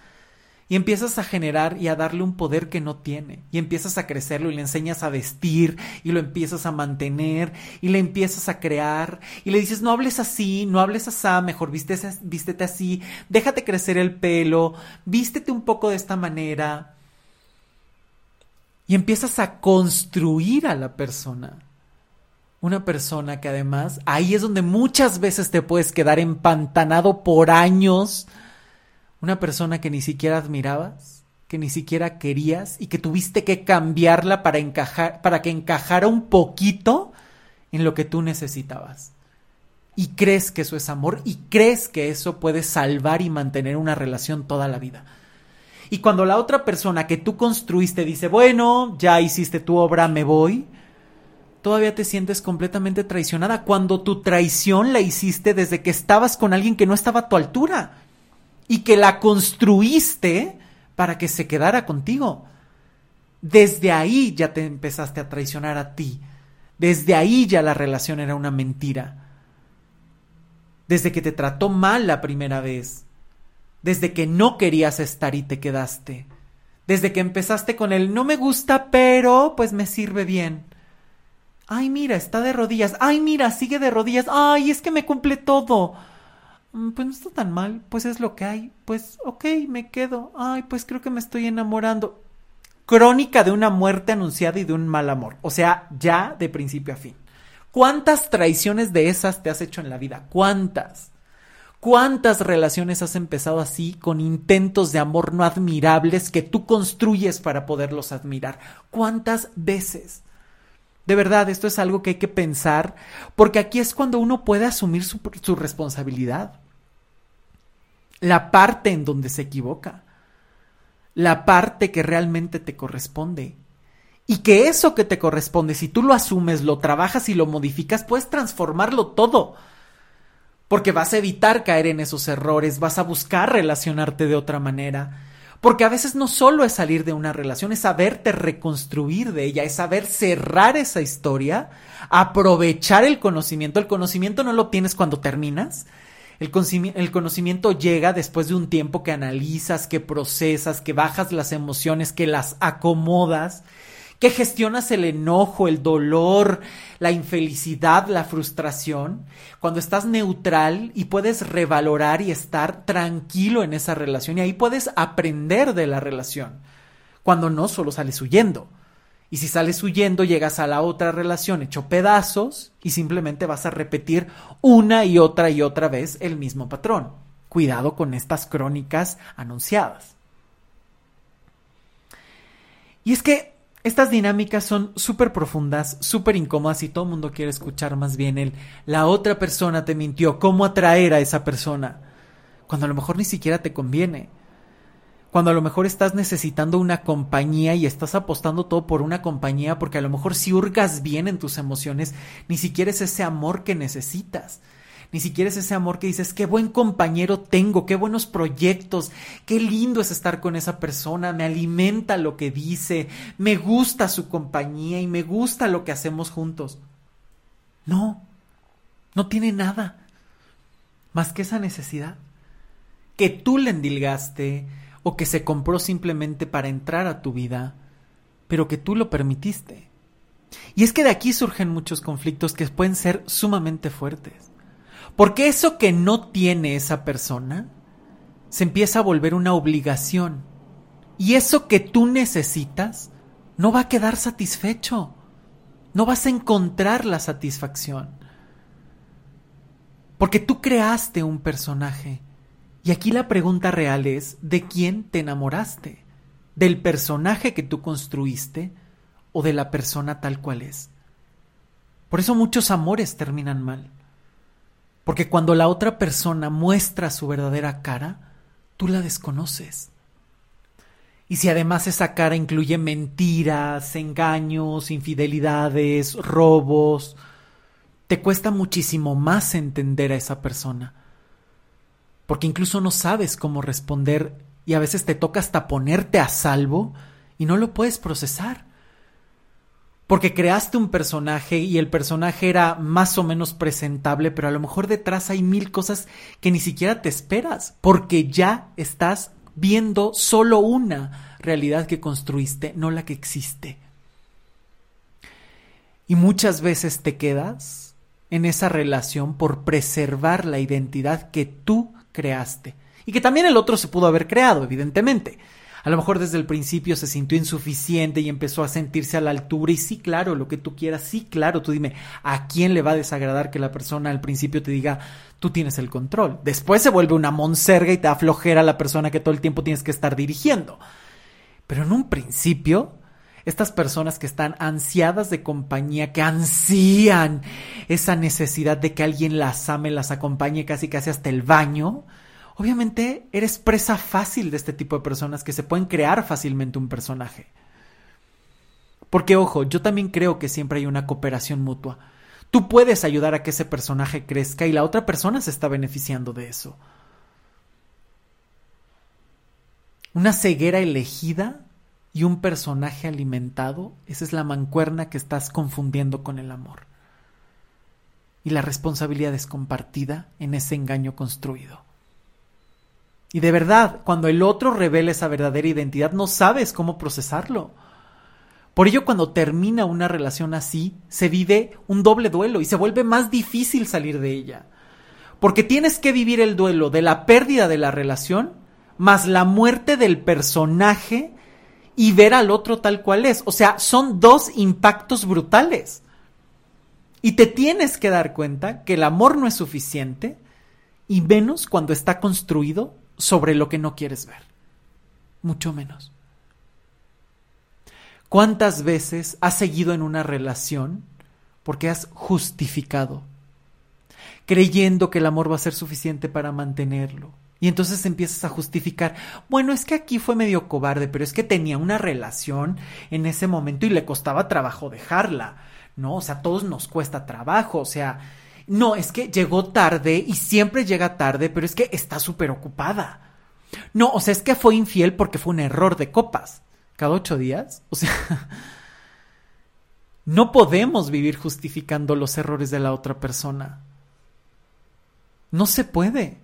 Y empiezas a generar y a darle un poder que no tiene. Y empiezas a crecerlo y le enseñas a vestir y lo empiezas a mantener y le empiezas a crear y le dices no hables así, no hables así, mejor vístete, vístete así, déjate crecer el pelo, vístete un poco de esta manera y empiezas a construir a la persona. Una persona que además ahí es donde muchas veces te puedes quedar empantanado por años. Una persona que ni siquiera admirabas, que ni siquiera querías y que tuviste que cambiarla para encajar para que encajara un poquito en lo que tú necesitabas. Y crees que eso es amor y crees que eso puede salvar y mantener una relación toda la vida. Y cuando la otra persona que tú construiste dice, bueno, ya hiciste tu obra, me voy, todavía te sientes completamente traicionada cuando tu traición la hiciste desde que estabas con alguien que no estaba a tu altura y que la construiste para que se quedara contigo. Desde ahí ya te empezaste a traicionar a ti. Desde ahí ya la relación era una mentira. Desde que te trató mal la primera vez desde que no querías estar y te quedaste, desde que empezaste con el no me gusta, pero pues me sirve bien. Ay, mira, está de rodillas. Ay, mira, sigue de rodillas. Ay, es que me cumple todo. Mm, pues no está tan mal, pues es lo que hay. Pues ok, me quedo. Ay, pues creo que me estoy enamorando. Crónica de una muerte anunciada y de un mal amor. O sea, ya de principio a fin. ¿Cuántas traiciones de esas te has hecho en la vida? ¿Cuántas? ¿Cuántas relaciones has empezado así con intentos de amor no admirables que tú construyes para poderlos admirar? ¿Cuántas veces? De verdad, esto es algo que hay que pensar, porque aquí es cuando uno puede asumir su, responsabilidad. La parte en donde se equivoca. La parte que realmente te corresponde. Y que eso que te corresponde, si tú lo asumes, lo trabajas y lo modificas, puedes transformarlo todo porque vas a evitar caer en esos errores, vas a buscar relacionarte de otra manera. Porque a veces no solo es salir de una relación, es saberte reconstruir de ella, es saber cerrar esa historia, aprovechar el conocimiento. El conocimiento no lo tienes cuando terminas. El, el, conocimiento llega después de un tiempo que analizas, que procesas, que bajas las emociones, que las acomodas que gestionas el enojo, el dolor, la infelicidad, la frustración, cuando estás neutral y puedes revalorar y estar tranquilo en esa relación y ahí puedes aprender de la relación, cuando no solo sales huyendo. Y si sales huyendo, llegas a la otra relación hecho pedazos y simplemente vas a repetir una y otra y otra vez el mismo patrón. Cuidado con estas crónicas anunciadas. Y es que estas dinámicas son súper profundas, súper incómodas y todo el mundo quiere escuchar más bien el la otra persona te mintió, cómo atraer a esa persona, cuando a lo mejor ni siquiera te conviene. cuando a lo mejor estás necesitando una compañía y estás apostando todo por una compañía porque a lo mejor si hurgas bien en tus emociones, ni siquiera es ese amor que necesitas. Ni siquiera es ese amor que dices, qué buen compañero tengo, qué buenos proyectos, qué lindo es estar con esa persona, me alimenta lo que dice, me gusta su compañía y me gusta lo que hacemos juntos. No, no tiene nada más que esa necesidad que tú le endilgaste, o que se compró simplemente para entrar a tu vida, pero que tú lo permitiste. Y es que de aquí surgen muchos conflictos que pueden ser sumamente fuertes. Porque eso que no tiene esa persona se empieza a volver una obligación. Y eso que tú necesitas no va a quedar satisfecho. No vas a encontrar la satisfacción. Porque tú creaste un personaje y aquí la pregunta real es, ¿de quién te enamoraste? ¿Del personaje que tú construiste o de la persona tal cual es? Por eso muchos amores terminan mal. Porque cuando la otra persona muestra su verdadera cara, tú la desconoces. Y si además esa cara incluye mentiras, engaños, infidelidades, robos, te cuesta muchísimo más entender a esa persona porque incluso no sabes cómo responder y a veces te toca hasta ponerte a salvo y no lo puedes procesar. Porque creaste un personaje y el personaje era más o menos presentable, pero a lo mejor detrás hay mil cosas que ni siquiera te esperas, porque ya estás viendo solo una realidad que construiste, no la que existe. Y muchas veces te quedas en esa relación por preservar la identidad que tú creaste. Y que también el otro se pudo haber creado, evidentemente. A lo mejor desde el principio se sintió insuficiente y empezó a sentirse a la altura. Y sí, claro, lo que tú quieras, sí, claro, tú dime, ¿a quién le va a desagradar que la persona al principio te diga, tú tienes el control? Después se vuelve una monserga y te aflojera la persona que todo el tiempo tienes que estar dirigiendo. Pero en un principio, estas personas que están ansiadas de compañía, que ansían esa necesidad de que alguien las ame, las acompañe casi casi hasta el baño, obviamente eres presa fácil de este tipo de personas que se pueden crear fácilmente un personaje. Porque ojo, yo también creo que siempre hay una cooperación mutua. Tú puedes ayudar a que ese personaje crezca y la otra persona se está beneficiando de eso. Una ceguera elegida y un personaje alimentado, esa es la mancuerna que estás confundiendo con el amor. Y la responsabilidad es compartida en ese engaño construido. Y de verdad, cuando el otro revela esa verdadera identidad, no sabes cómo procesarlo. Por ello, cuando termina una relación así, se vive un doble duelo y se vuelve más difícil salir de ella. Porque tienes que vivir el duelo de la pérdida de la relación, más la muerte del personaje y ver al otro tal cual es. O sea, son dos impactos brutales. Y te tienes que dar cuenta que el amor no es suficiente y menos cuando está construido sobre lo que no quieres ver. Mucho menos. ¿Cuántas veces has seguido en una relación porque has justificado, creyendo que el amor va a ser suficiente para mantenerlo, y entonces empiezas a justificar, bueno, es que aquí fue medio cobarde, pero es que tenía una relación en ese momento y le costaba trabajo dejarla, ¿no? O sea, a todos nos cuesta trabajo, o sea, no, es que llegó tarde y siempre llega tarde, pero es que está súper ocupada. No, o sea, es que fue infiel porque fue un error de copas. Cada ocho días. O sea, no podemos vivir justificando los errores de la otra persona. No se puede.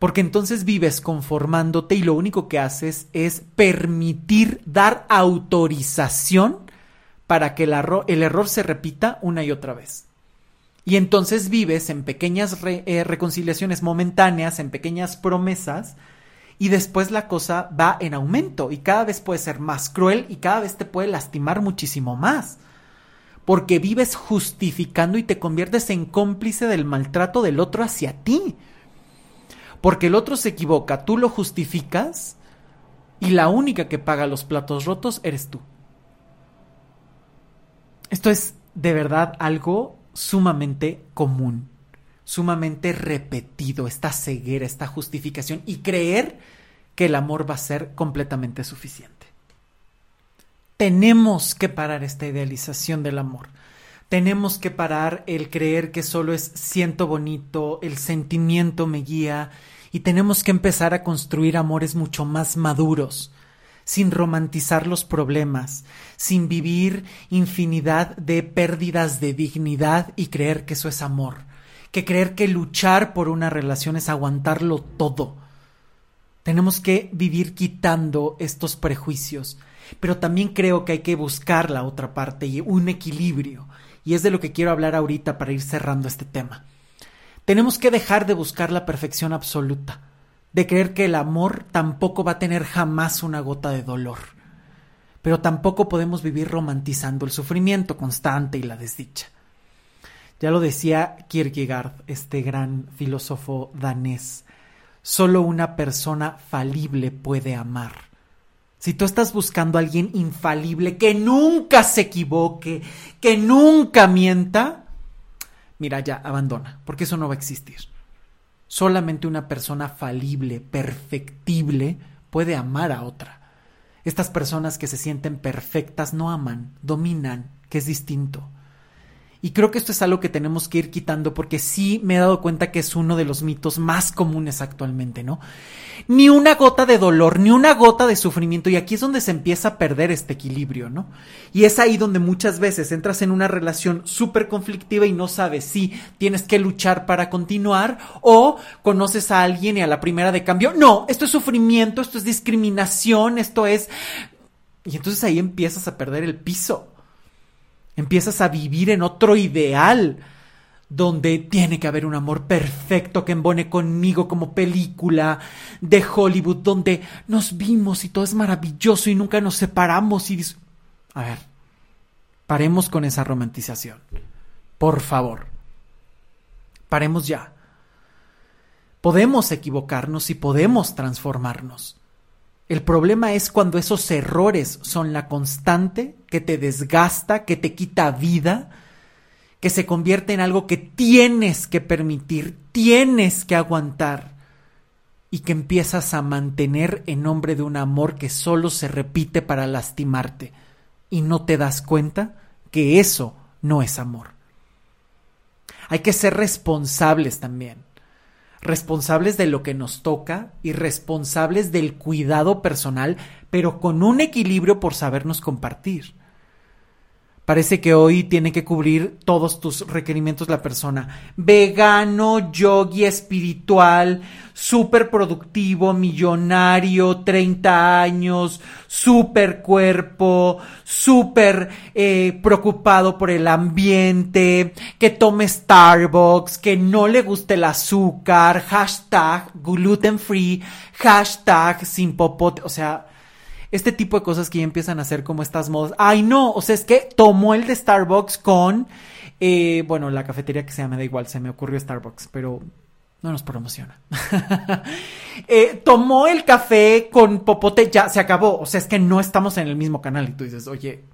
Porque entonces vives conformándote y lo único que haces es permitir, dar autorización para que el, error, se repita una y otra vez. Y entonces vives en pequeñas eh, reconciliaciones momentáneas, en pequeñas promesas, y después la cosa va en aumento y cada vez puede ser más cruel y cada vez te puede lastimar muchísimo más. Porque vives justificando y te conviertes en cómplice del maltrato del otro hacia ti porque el otro se equivoca, tú lo justificas y la única que paga los platos rotos eres tú. Esto es de verdad algo sumamente común, sumamente repetido, esta ceguera, esta justificación y creer que el amor va a ser completamente suficiente. Tenemos que parar esta idealización del amor. Tenemos que parar el creer que solo es siento bonito, el sentimiento me guía, y tenemos que empezar a construir amores mucho más maduros, sin romantizar los problemas, sin vivir infinidad de pérdidas de dignidad y creer que eso es amor, que creer que luchar por una relación es aguantarlo todo. Tenemos que vivir quitando estos prejuicios, pero también creo que hay que buscar la otra parte y un equilibrio, y es de lo que quiero hablar ahorita para ir cerrando este tema. Tenemos que dejar de buscar la perfección absoluta, de creer que el amor tampoco va a tener jamás una gota de dolor. Pero tampoco podemos vivir romantizando el sufrimiento constante y la desdicha. Ya lo decía Kierkegaard, este gran filósofo danés, solo una persona falible puede amar. Si tú estás buscando a alguien infalible, que nunca se equivoque, que nunca mienta, mira, ya, abandona, porque eso no va a existir. Solamente una persona falible, perfectible, puede amar a otra. Estas personas que se sienten perfectas no aman, dominan, que es distinto. Y creo que esto es algo que tenemos que ir quitando porque sí me he dado cuenta que es uno de los mitos más comunes actualmente, ¿no? Ni una gota de dolor, ni una gota de sufrimiento. Y aquí es donde se empieza a perder este equilibrio, ¿no? Y es ahí donde muchas veces entras en una relación súper conflictiva y no sabes si tienes que luchar para continuar o conoces a alguien y a la primera de cambio, no, esto es sufrimiento, esto es discriminación, esto es... Y entonces ahí empiezas a perder el piso. Empiezas a vivir en otro ideal donde tiene que haber un amor perfecto que embone conmigo como película de Hollywood, donde nos vimos y todo es maravilloso y nunca nos separamos y... A ver, paremos con esa romantización. Por favor. Paremos ya. Podemos equivocarnos y podemos transformarnos. El problema es cuando esos errores son la constante que te desgasta, que te quita vida, que se convierte en algo que tienes que permitir, tienes que aguantar y que empiezas a mantener en nombre de un amor que solo se repite para lastimarte y no te das cuenta que eso no es amor. Hay que ser responsables también responsables de lo que nos toca y responsables del cuidado personal, pero con un equilibrio por sabernos compartir. Parece que hoy tiene que cubrir todos tus requerimientos la persona. Vegano, yogi, espiritual, súper productivo, millonario, 30 años, súper cuerpo, súper eh, preocupado por el ambiente, que tome Starbucks, que no le guste el azúcar, hashtag gluten free, hashtag sin popote, o sea, este tipo de cosas que ya empiezan a hacer como estas modas. Ay, no, o sea, es que tomó el de Starbucks con, eh, bueno, la cafetería que se llama, da igual, se me ocurrió Starbucks, pero no nos promociona. eh, tomó el café con popote, ya se acabó. O sea, es que no estamos en el mismo canal y tú dices, oye,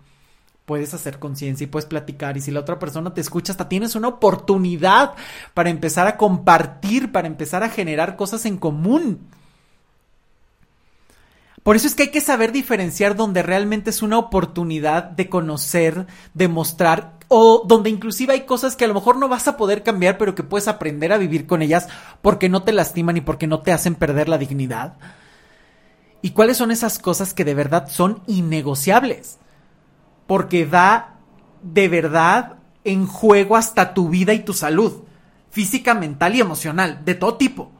puedes hacer conciencia y puedes platicar y si la otra persona te escucha, hasta tienes una oportunidad para empezar a compartir, para empezar a generar cosas en común. Por eso es que hay que saber diferenciar donde realmente es una oportunidad de conocer, de mostrar, o donde inclusive hay cosas que a lo mejor no vas a poder cambiar, pero que puedes aprender a vivir con ellas porque no te lastiman y porque no te hacen perder la dignidad. ¿Y cuáles son esas cosas que de verdad son innegociables? Porque da de verdad en juego hasta tu vida y tu salud, física, mental y emocional, de todo tipo.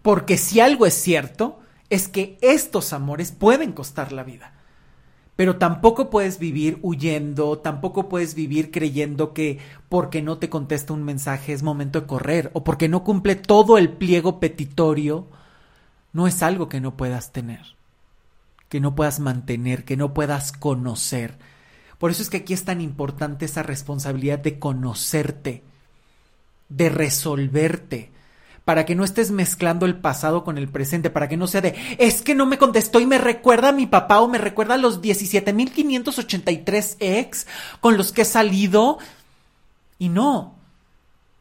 Porque si algo es cierto, es que estos amores pueden costar la vida. Pero tampoco puedes vivir huyendo, tampoco puedes vivir creyendo que porque no te contesta un mensaje es momento de correr o porque no cumple todo el pliego petitorio, no es algo que no puedas tener, que no puedas mantener, que no puedas conocer. Por eso es que aquí es tan importante esa responsabilidad de conocerte, de resolverte, para que no estés mezclando el pasado con el presente, para que no sea de, es que no me contestó y me recuerda a mi papá o me recuerda a los 17.583 ex con los que he salido. Y no,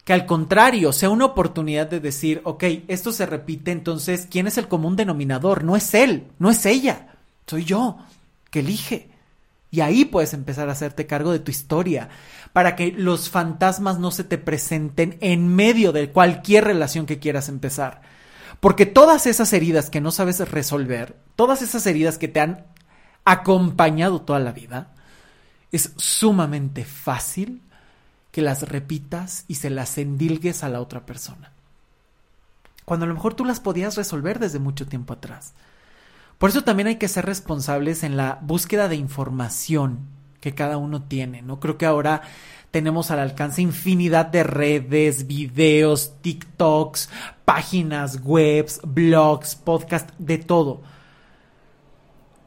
Que al contrario, sea una oportunidad de decir, ok, esto se repite, entonces, ¿quién es el común denominador? No es él, no es ella, soy yo, que elige. Y ahí puedes empezar a hacerte cargo de tu historia, para que los fantasmas no se te presenten en medio de cualquier relación que quieras empezar. Porque todas esas heridas que no sabes resolver, todas esas heridas que te han acompañado toda la vida, es sumamente fácil que las repitas y se las endilgues a la otra persona. Cuando a lo mejor tú las podías resolver desde mucho tiempo atrás. Por eso también hay que ser responsables en la búsqueda de información que cada uno tiene. No creo que ahora tenemos al alcance infinidad de redes, videos, TikToks, páginas, webs, blogs, podcasts, de todo.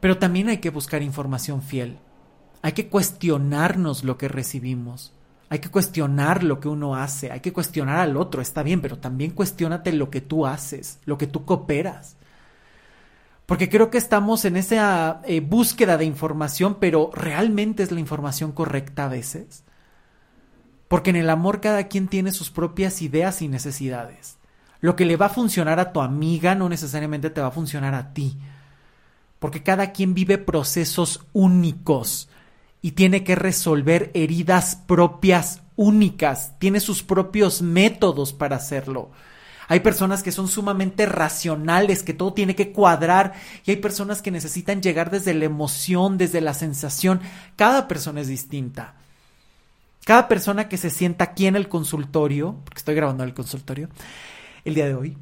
Pero también hay que buscar información fiel. Hay que cuestionarnos lo que recibimos. Hay que cuestionar lo que uno hace. Hay que cuestionar al otro. Está bien, pero también cuestionate lo que tú haces, lo que tú cooperas. Porque creo que estamos en esa eh, búsqueda de información, pero ¿realmente es la información correcta a veces? Porque en el amor cada quien tiene sus propias ideas y necesidades. Lo que le va a funcionar a tu amiga no necesariamente te va a funcionar a ti. Porque cada quien vive procesos únicos y tiene que resolver heridas propias únicas, tiene sus propios métodos para hacerlo. Hay personas que son sumamente racionales, que todo tiene que cuadrar y hay personas que necesitan llegar desde la emoción, desde la sensación. Cada persona es distinta. Cada persona que se sienta aquí en el consultorio, porque estoy grabando el consultorio el día de hoy,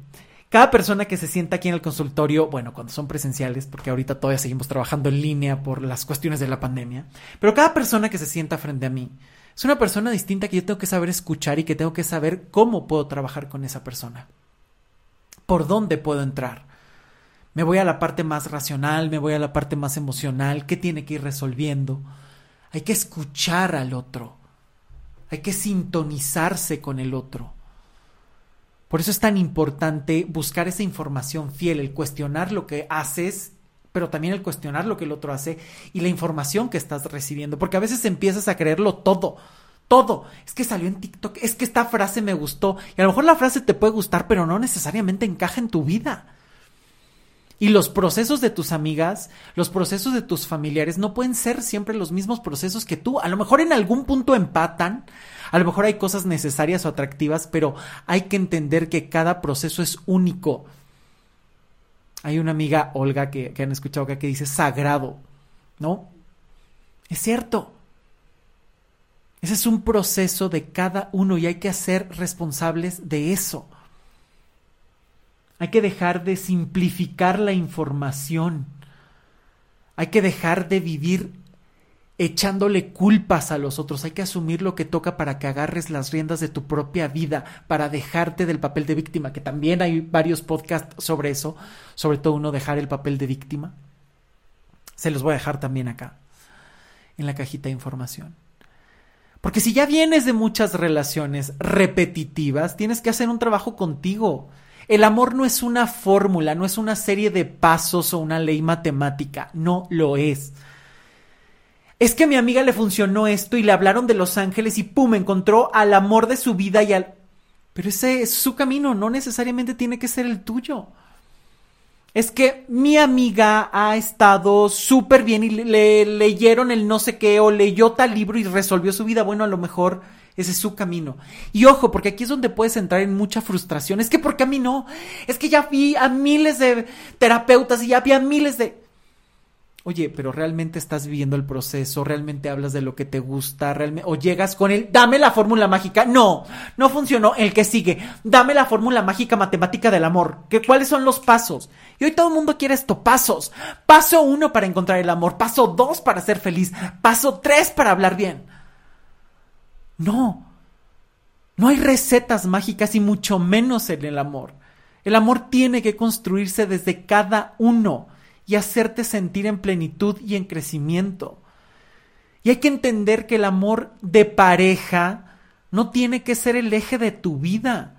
cada persona que se sienta aquí en el consultorio, bueno, cuando son presenciales, porque ahorita todavía seguimos trabajando en línea por las cuestiones de la pandemia, pero cada persona que se sienta frente a mí es una persona distinta que yo tengo que saber escuchar y que tengo que saber cómo puedo trabajar con esa persona por dónde puedo entrar. Me voy a la parte más racional, me voy a la parte más emocional, qué tiene que ir resolviendo. Hay que escuchar al otro. Hay que sintonizarse con el otro. Por eso es tan importante buscar esa información fiel, el cuestionar lo que haces, pero también el cuestionar lo que el otro hace y la información que estás recibiendo, porque a veces empiezas a creerlo todo todo. Es que salió en TikTok, es que esta frase me gustó. Y a lo mejor la frase te puede gustar, pero no necesariamente encaja en tu vida. Y los procesos de tus amigas, los procesos de tus familiares no pueden ser siempre los mismos procesos que tú. A lo mejor en algún punto empatan, a lo mejor hay cosas necesarias o atractivas, pero hay que entender que cada proceso es único. Hay una amiga, Olga, que, han escuchado acá, que dice sagrado, ¿no? Es cierto. Ese es un proceso de cada uno y hay que ser responsables de eso. Hay que dejar de simplificar la información. Hay que dejar de vivir echándole culpas a los otros. Hay que asumir lo que toca para que agarres las riendas de tu propia vida, para dejarte del papel de víctima, que también hay varios podcasts sobre eso, sobre todo uno dejar el papel de víctima. Se los voy a dejar también acá, en la cajita de información. Porque si ya vienes de muchas relaciones repetitivas, tienes que hacer un trabajo contigo. El amor no es una fórmula, no es una serie de pasos o una ley matemática, no lo es. Es que a mi amiga le funcionó esto y le hablaron de Los Ángeles y pum, encontró al amor de su vida y al... Pero ese es su camino, no necesariamente tiene que ser el tuyo es que mi amiga ha estado súper bien y le, leyeron el no sé qué o leyó tal libro y resolvió su vida. Bueno, a lo mejor ese es su camino. Y ojo, porque aquí es donde puedes entrar en mucha frustración. Es que porque a mí no. Es que ya vi a miles de terapeutas y ya vi a miles de... Oye, pero realmente estás viviendo el proceso, realmente hablas de lo que te gusta, realmente, o llegas con el, dame la fórmula mágica. No, no funcionó. El que sigue, dame la fórmula mágica matemática del amor. ¿Qué, ¿Cuáles son los pasos? Y hoy todo el mundo quiere esto, pasos. Paso uno para encontrar el amor, paso dos para ser feliz, paso tres para hablar bien. No, no hay recetas mágicas y mucho menos en el amor. El amor tiene que construirse desde cada uno y hacerte sentir en plenitud y en crecimiento. Y hay que entender que el amor de pareja no tiene que ser el eje de tu vida.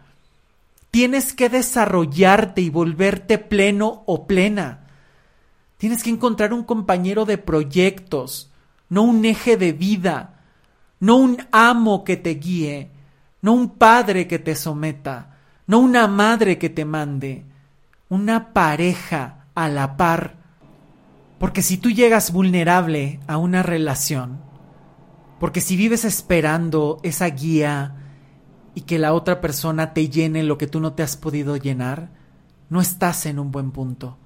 Tienes que desarrollarte y volverte pleno o plena. Tienes que encontrar un compañero de proyectos, no un eje de vida, no un amo que te guíe, no un padre que te someta, no una madre que te mande, una pareja a la par. Porque si tú llegas vulnerable a una relación, porque si vives esperando esa guía y que la otra persona te llene lo que tú no te has podido llenar, no estás en un buen punto.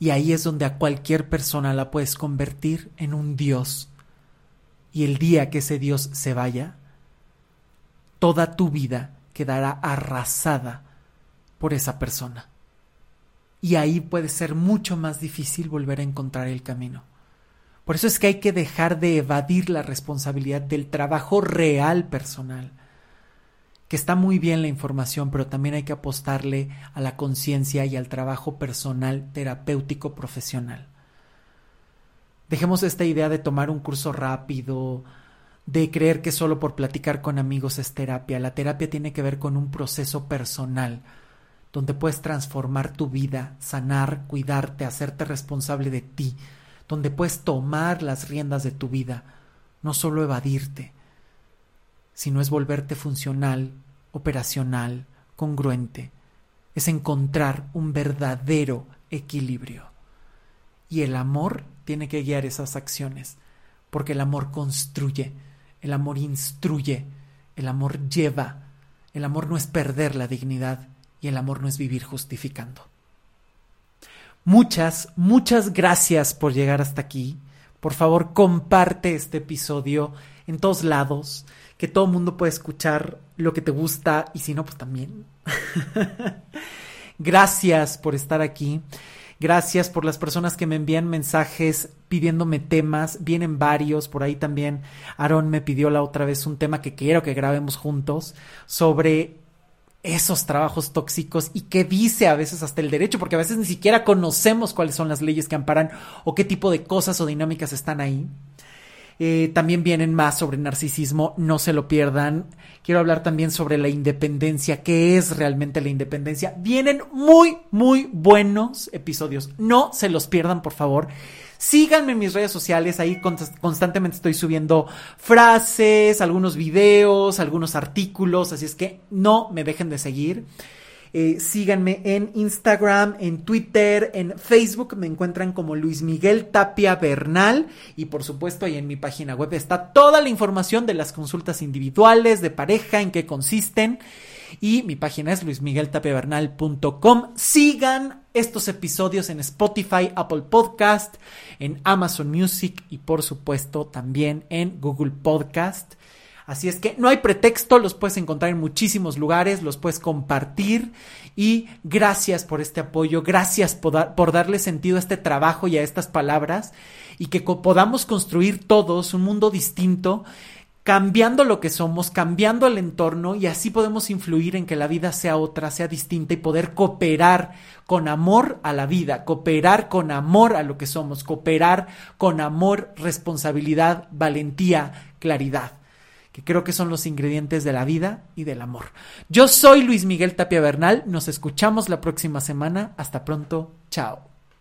Y ahí es donde a cualquier persona la puedes convertir en un Dios. Y el día que ese Dios se vaya, toda tu vida quedará arrasada por esa persona. Y ahí puede ser mucho más difícil volver a encontrar el camino. Por eso es que hay que dejar de evadir la responsabilidad del trabajo real personal. Que está muy bien la información, pero también hay que apostarle a la conciencia y al trabajo personal, terapéutico, profesional. Dejemos esta idea de tomar un curso rápido, de creer que solo por platicar con amigos es terapia. La terapia tiene que ver con un proceso personal, donde puedes transformar tu vida, sanar, cuidarte, hacerte responsable de ti, donde puedes tomar las riendas de tu vida, no solo evadirte, sino es volverte funcional, operacional, congruente, es encontrar un verdadero equilibrio. Y el amor tiene que guiar esas acciones, porque el amor construye, el amor instruye, el amor lleva, el amor no es perder la dignidad el amor no es vivir justificando. Muchas, muchas gracias por llegar hasta aquí. Por favor, comparte este episodio en todos lados, que todo el mundo pueda escuchar lo que te gusta y si no, pues también. gracias por estar aquí. Gracias por las personas que me envían mensajes pidiéndome temas. Vienen varios. Por ahí también Aaron me pidió la otra vez un tema que quiero que grabemos juntos sobre esos trabajos tóxicos y qué dice a veces hasta el derecho, porque a veces ni siquiera conocemos cuáles son las leyes que amparan o qué tipo de cosas o dinámicas están ahí. Eh, también vienen más sobre narcisismo, no se lo pierdan. Quiero hablar también sobre la independencia, qué es realmente la independencia. Vienen muy, muy buenos episodios, no se los pierdan, por favor. Síganme en mis redes sociales, ahí constantemente estoy subiendo frases, algunos videos, algunos artículos, así es que no me dejen de seguir. Eh, síganme en Instagram, en Twitter, en Facebook. Me encuentran como Luis Miguel Tapia Bernal. Y por supuesto, ahí en mi página web está toda la información de las consultas individuales, de pareja, en qué consisten. Y mi página es luismigueltapiavernal.com. Sigan estos episodios en Spotify, Apple Podcast, en Amazon Music y por supuesto también en Google Podcast. Así es que no hay pretexto, los puedes encontrar en muchísimos lugares, los puedes compartir y gracias por este apoyo, gracias por darle sentido a este trabajo y a estas palabras y que podamos construir todos un mundo distinto cambiando lo que somos, cambiando el entorno y así podemos influir en que la vida sea otra, sea distinta y poder cooperar con amor a la vida, cooperar con amor a lo que somos, cooperar con amor, responsabilidad, valentía, claridad que creo que son los ingredientes de la vida y del amor. Yo soy Luis Miguel Tapia Bernal, nos escuchamos la próxima semana, hasta pronto, chao.